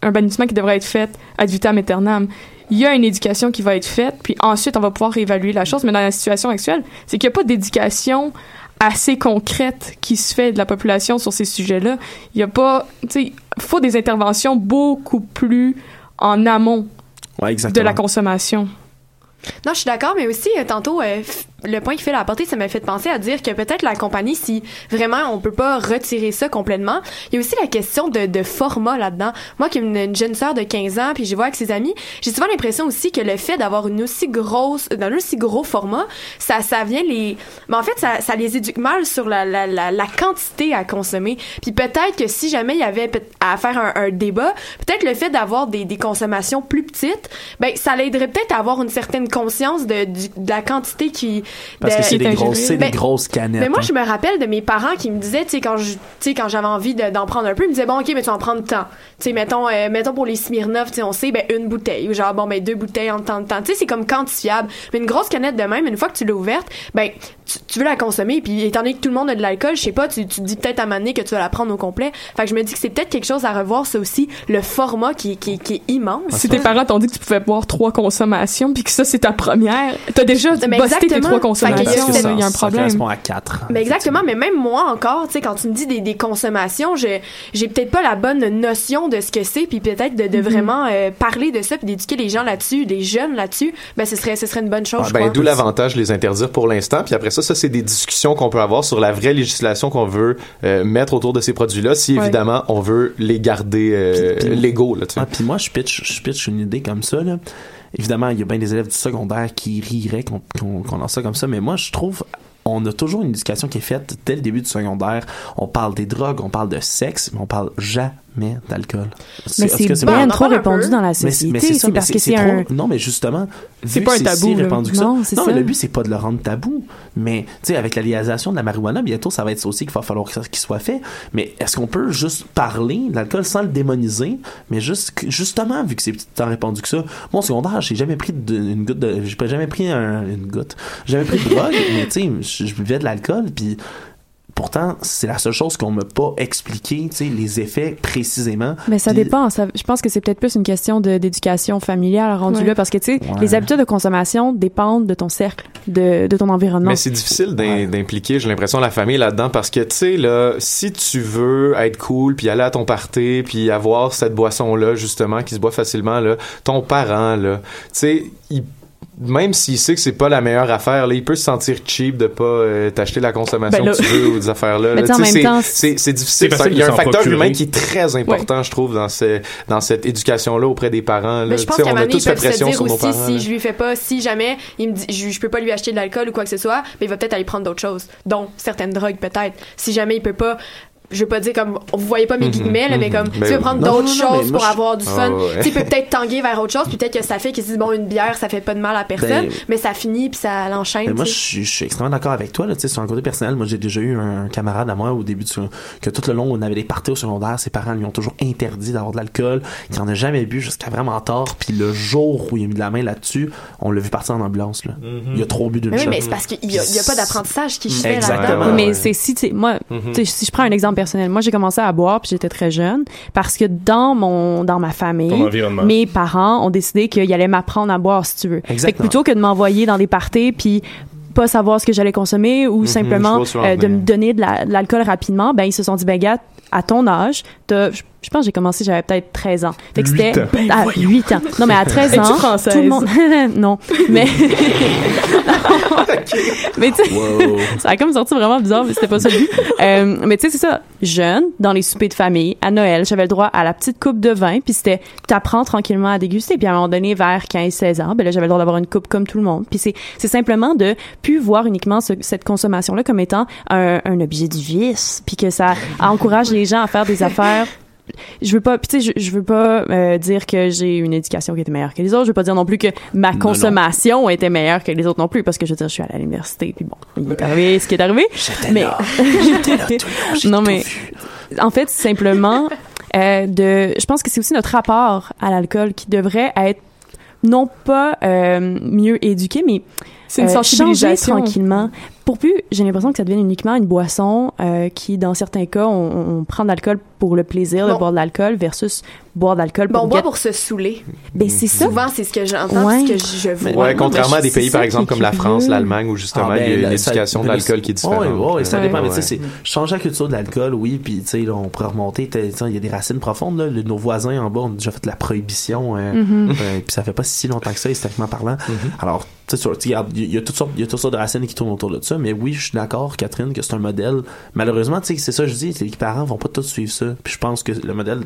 un bannissement qui devrait être fait ad vitam aeternam. Il y a une éducation qui va être faite, puis ensuite on va pouvoir évaluer la chose. Mais dans la situation actuelle, c'est qu'il n'y a pas d'éducation assez concrète qui se fait de la population sur ces sujets-là. Il y a pas, tu sais, faut des interventions beaucoup plus en amont ouais de la consommation. Non, je suis d'accord, mais aussi, euh, tantôt, euh, le point qu'il fait apporter, ça m'a fait penser à dire que peut-être la compagnie, si vraiment on peut pas retirer ça complètement, il y a aussi la question de, de format là-dedans. Moi, qui ai une, une jeune sœur de 15 ans, puis je vois avec ses amis, j'ai souvent l'impression aussi que le fait d'avoir une aussi grosse, d'un aussi gros format, ça, ça vient les, mais en fait, ça, ça les éduque mal sur la, la, la, la quantité à consommer. Puis peut-être que si jamais il y avait à faire un, un débat, peut-être le fait d'avoir des, des consommations plus petites, ben ça l'aiderait peut-être à avoir une certaine conscience de, de la quantité qui parce de- que c'est qui est des grosses c'est Ben, des grosses canettes mais moi, hein. je me rappelle de mes parents qui me disaient, tu sais, quand je, tu sais, quand j'avais envie de- d'en prendre un peu, ils me disaient, bon, ok, mais tu vas en prendre tant. Tu sais, mettons, euh, mettons pour les Smirnoff, tu sais, on sait, ben, une bouteille. Ou genre, bon, ben, deux bouteilles en tant de temps. Tu sais, c'est comme quantifiable. Mais une grosse canette de même, une fois que tu l'as ouverte, ben, tu, tu veux la consommer. Puis, étant donné que tout le monde a de l'alcool, je sais pas, tu, tu te dis peut-être à un moment donné que tu vas la prendre au complet. Fait que je me dis que c'est peut-être quelque chose à revoir, ça aussi, le format qui, qui, qui est immense. Si tes parents t'ont dit que tu pouvais boire trois consommations, puis que ça c'est ta première, t'as déjà busté tes exactement. Trois Fait qu'il y a consommations, il y a un ça problème. correspond à 4 Mais exactement, mais même moi encore, tu sais, quand tu me dis des, des consommations, je j'ai peut-être pas la bonne notion de ce que c'est, puis peut-être de, de Mhm. vraiment euh, parler de ça, puis d'éduquer les gens là-dessus, les jeunes là-dessus, ben ce serait ce serait une bonne chose. Ah, ben, d'où l'avantage de les interdire pour l'instant. Puis après ça, ça, c'est des discussions qu'on peut avoir sur la vraie législation qu'on veut euh, mettre autour de ces produits-là, si Ouais. évidemment on veut les garder euh, légaux. Là. Ah, puis moi, je pitch, je pitch une idée comme ça, là. Évidemment, il y a bien des élèves du secondaire qui riraient qu'on lance ça comme ça, mais moi, je trouve on a toujours une éducation qui est faite dès le début du secondaire. On parle des drogues, on parle de sexe, mais on parle jamais d'alcool. Mais est-ce c'est que bien trop répandu dans la Mais- mais société. C'est mais parce que c'est trop- un. Non, mais justement, C'est vu pas que un tabou, si répandu que ça. Non, non, ça. mais le but c'est pas de le rendre tabou, mais tu sais avec la légalisation de la marijuana, bientôt ça va être ça aussi qu'il va falloir que ça- qu'il soit fait. Mais est-ce qu'on peut juste parler de l'alcool sans le démoniser, mais juste justement vu que c'est tant répandu que ça. Mon secondaire, j'ai jamais pris de- une goutte de, j'ai pas jamais pris un- une goutte, j'ai jamais pris de drogue, mais tu sais, je je buvais de l'alcool puis Pourtant, c'est la seule chose qu'on m'a pas expliqué, tu sais, les effets précisément. Mais ça Puis- dépend. Ça- je pense que c'est peut-être plus une question d'éducation familiale rendue Ouais. là, parce que tu sais, Ouais. les habitudes de consommation dépendent de ton cercle, de, de ton environnement. Mais c'est difficile d'im- d'impliquer, j'ai l'impression, la famille là-dedans parce que, tu sais, là, si tu veux être cool, puis aller à ton party, puis avoir cette boisson-là, justement, qui se boit facilement, là, ton parent, là, tu sais, il même s'il sait que c'est pas la meilleure affaire, là, il peut se sentir cheap de pas euh, t'acheter la consommation Ben là- que tu veux ou des affaires-là. Mais là. temps, c'est- difficile. Il y a un facteur procurer. humain qui est très important, je trouve, dans, ce, dans cette éducation-là auprès des parents. Là. Mais je pense on a tous fait pression dire sur nos aussi, parents. si là. je lui fais pas, si jamais il me dit, je, je peux pas lui acheter de l'alcool ou quoi que ce soit, mais il va peut-être aller prendre d'autres choses, dont certaines drogues peut-être. Si jamais il peut pas je veux pas dire comme vous voyez pas mes Mhm, guillemets là, mais mhm. comme Ben tu veux oui. prendre d'autres choses pour je- avoir du Ah, fun ouais. tu peut peut-être tanguer vers autre chose puis peut-être que sa fille qui se dit bon une bière ça fait pas de mal à personne Ben, mais ça finit puis ça l'enchaîne Mais moi, je suis, je suis extrêmement d'accord avec toi. Là, tu sais, sur un côté personnel, moi, j'ai déjà eu un, camarade à moi au début du, que tout le long, on avait des parties au secondaire. Ses parents lui ont toujours interdit d'avoir de l'alcool. qu'il en a jamais bu jusqu'à vraiment tard. Puis le jour où il a mis de la main là-dessus, on l'a vu partir en ambulance. Là. Il a trop bu d'une mais oui mais c'est parce qu'il y, a- il y a pas d'apprentissage qui se fait Exactement. là-dedans mais c'est si, tu sais, moi, Mhm. si je prends un exemple personnel, moi, j'ai commencé à boire puis j'étais très jeune parce que dans mon, dans ma famille, mes parents ont décidé qu'ils allaient m'apprendre à boire, si tu veux. Fait que plutôt que de m'envoyer dans des parties puis pas savoir ce que j'allais consommer ou Mhm, simplement euh, de me donner de la- de l'alcool rapidement, ben ils se sont dit, ben gars, à ton âge, je je pense que j'ai commencé, j'avais peut-être 13 ans. Fait que c'était. Ben, à 8 ans. Non, mais à 13 Es-tu ans, française? tout le monde non, mais mais tu sais, ça a comme sorti vraiment bizarre, mais c'était pas ça le but. Euh, mais tu sais, c'est ça. Jeune, dans les soupers de famille, à Noël, j'avais le droit à la petite coupe de vin, puis c'était, t'apprends tranquillement à déguster. Puis à un moment donné, vers 15-16 ans, ben là, j'avais le droit d'avoir une coupe comme tout le monde. Puis c'est, c'est simplement de plus voir uniquement ce- cette consommation-là comme étant un, un objet du vice, puis que ça encourage les gens à faire des affaires je veux pas tu sais je, je veux pas euh, dire que j'ai une éducation qui était meilleure que les autres. Je veux pas dire non plus que ma consommation était meilleure que les autres non plus parce que je veux dire je suis à l'université puis bon il est arrivé ce qui est arrivé. Mais non mais en fait simplement euh, de je pense que c'est aussi notre rapport à l'alcool qui devrait être non pas euh, mieux éduqué mais C'est une euh, sensibilisation. changer tranquillement pour plus j'ai l'impression que ça devienne uniquement une boisson euh, qui dans certains cas on, on prend de l'alcool pour le plaisir de Bon. boire de l'alcool versus boire de l'alcool bon pour on boit get- pour se saouler ben c'est ça souvent c'est ce que j'entends Ouais. ce que je vois Ouais, contrairement à des pays, par exemple, comme la. France, l'Allemagne, où justement, Ah, ben, il y a une là, ça- éducation de l'alcool qui est différente. Ouais, ça Ouais, dépend. mais ouais. tu sais, c'est changer la culture de l'alcool, oui, puis tu sais, là, on pourrait remonter. t'as- tu sais, Il y a des racines profondes. Là. Le- nos voisins en bas ont déjà fait la prohibition, euh, Mhm. euh, puis ça fait pas si longtemps que ça, historiquement parlant. Alors, tu sais, il y, a toutes sortes, il y a toutes sortes de racines qui tournent autour de ça. Mais oui, je suis d'accord, Catherine, que c'est un modèle. Malheureusement, tu sais, c'est ça, que je dis, les parents vont pas tous suivre ça. Puis je pense que le modèle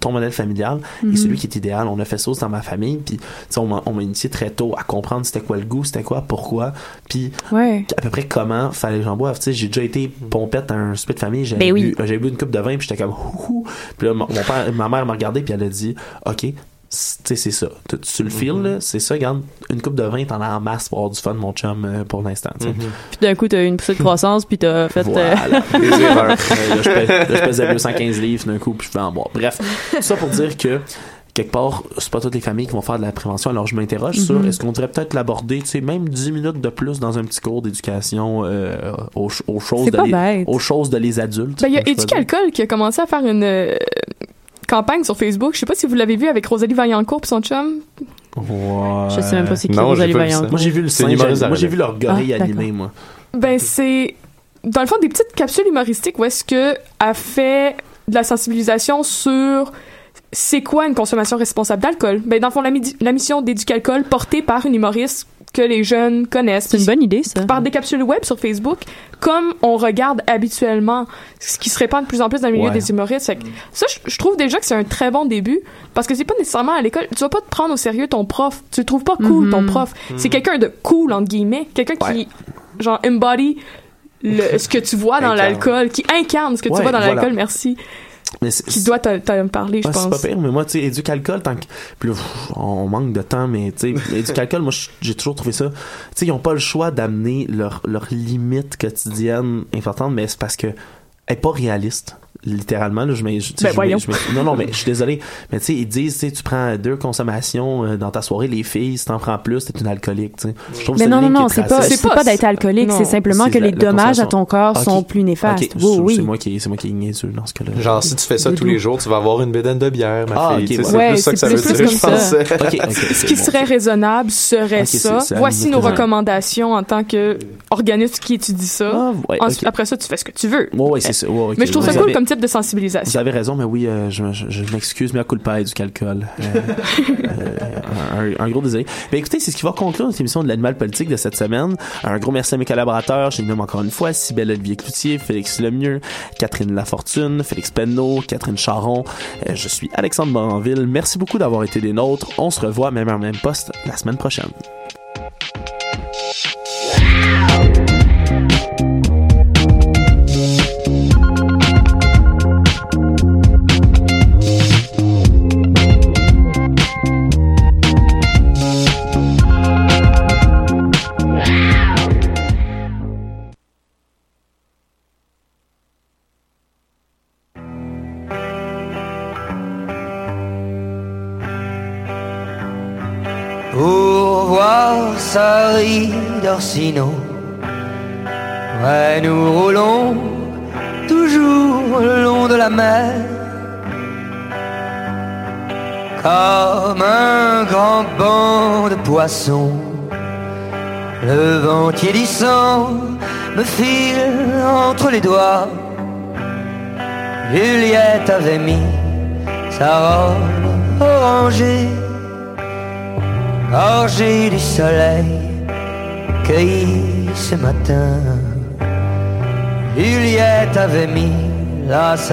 ton modèle familial Mhm. est celui qui est idéal. On a fait ça aussi dans ma famille, puis tu sais, on m'a initié très tôt à comprendre c'était quoi le goût, c'était quoi, pourquoi, puis ouais à peu près comment fallait que j'en boive. Tu sais, j'ai déjà été pompette à un souper de famille, j'avais Ben bu, j'avais bu une coupe de vin, puis j'étais comme. Puis là, mon mon père, ma mère m'a regardé, puis elle a dit, OK, c'est ça. Tu, tu le files, là, c'est ça, regarde, une coupe de vin, t'en as en masse pour avoir du fun, mon chum, euh, pour l'instant, sais. puis d'un coup t'as eu une poussée de croissance puis t'as fait euh. Des erreurs. Euh, là, je pèse- là, je pesais 215 livres d'un coup, puis je fais en boire. Bref, tout ça pour dire que quelque part, c'est pas toutes les familles qui vont faire de la prévention. Alors, je m'interroge sur Mhm. est-ce qu'on devrait peut-être l'aborder, tu sais, même 10 minutes de plus dans un petit cours d'éducation euh, aux, ch- aux choses de les, bête. aux choses de les adultes. Ben, il y a. Éducalcool qui a commencé à faire une euh, campagne sur Facebook. Je sais pas si vous l'avez vu avec Rosalie Vaillancourt et son chum. Ouais. je sais même pas c'est qui Non, Rosalie. Vaillant Moi, j'ai vu le singe, moi, j'ai vu leur gorille Ah, animé, moi. Ben, c'est dans le fond des petites capsules humoristiques où est-ce que a fait de la sensibilisation sur c'est quoi une consommation responsable d'alcool. Ben, dans le fond, la, midi- la mission d'éducalcool portée par une humoriste que les jeunes connaissent. c'est une bonne idée ça par des capsules web sur Facebook, comme on regarde habituellement, ce qui se répand de plus en plus dans le milieu Ouais. des humoristes. Fait que ça, je, je trouve déjà que c'est un très bon début, parce que c'est pas nécessairement à l'école. Tu vas pas te prendre au sérieux ton prof. Tu le trouves pas cool, ton prof. C'est quelqu'un de cool, entre guillemets. Quelqu'un qui, genre, embody le, ce que tu vois dans l'alcool, qui incarne ce que Ouais, tu vois dans voilà. l'alcool, merci. Mais c'est- Qui doit t'en parler, je Ah, c'est pense. pas pire, mais moi, tu sais, éducalcool, tant que. Puis là, on manque de temps, mais tu sais, éducalcool, moi, j'ai toujours trouvé ça. Tu sais, ils ont pas le choix d'amener leur, leur limite quotidienne importante, mais c'est parce que elle est pas réaliste. Littéralement, là, je mets. je- tu sais, Ben, je mets- je mets- non, non, mais je suis désolé. Mais tu sais, ils disent, tu sais, tu prends deux consommations euh, dans ta soirée, les filles, si t'en prends plus, t'es une alcoolique, tu sais. Mais non non non c'est pas. C'est pas- d'être alcoolique c'est simplement que la- les la dommages à ton corps sont plus néfastes c'est- oui C'est moi qui, c'est moi qui niaiseux dans ce cas-là. Genre, si tu fais ça tous les jours, tu vas avoir une bédaine de bière, ma Ah, fille. c'est Ouais, plus ça que ça veut dire, je Ce qui serait raisonnable serait ça. Voici nos recommandations en tant que organisme qui étudie ça. Ah. Après ça, tu fais ce que tu veux. Mais je trouve ça cool comme type de Vous sensibilisation. avez raison, mais oui, euh, je, je, je m'excuse, mais à coup de paille du calcul. Euh, euh, un, un gros désolé. Mais écoutez, c'est ce qui va conclure notre émission de l'animal politique de cette semaine. Un gros merci à mes collaborateurs. Je les nomme encore une fois Sybelle Olivier Cloutier, Félix Lemieux, Catherine Lafortune, Félix Penneau, Catherine Charon. Je suis Alexandre Moranville. Merci beaucoup d'avoir été des nôtres. On se revoit même à même poste la semaine prochaine. d'Orsino. Ouais, nous roulons toujours le long de la mer. Comme un grand banc de poissons, le vent tiédissant me file entre les doigts. Juliette avait mis sa robe orangée, gorgée du soleil, ce matin. Juliette avait mis là sa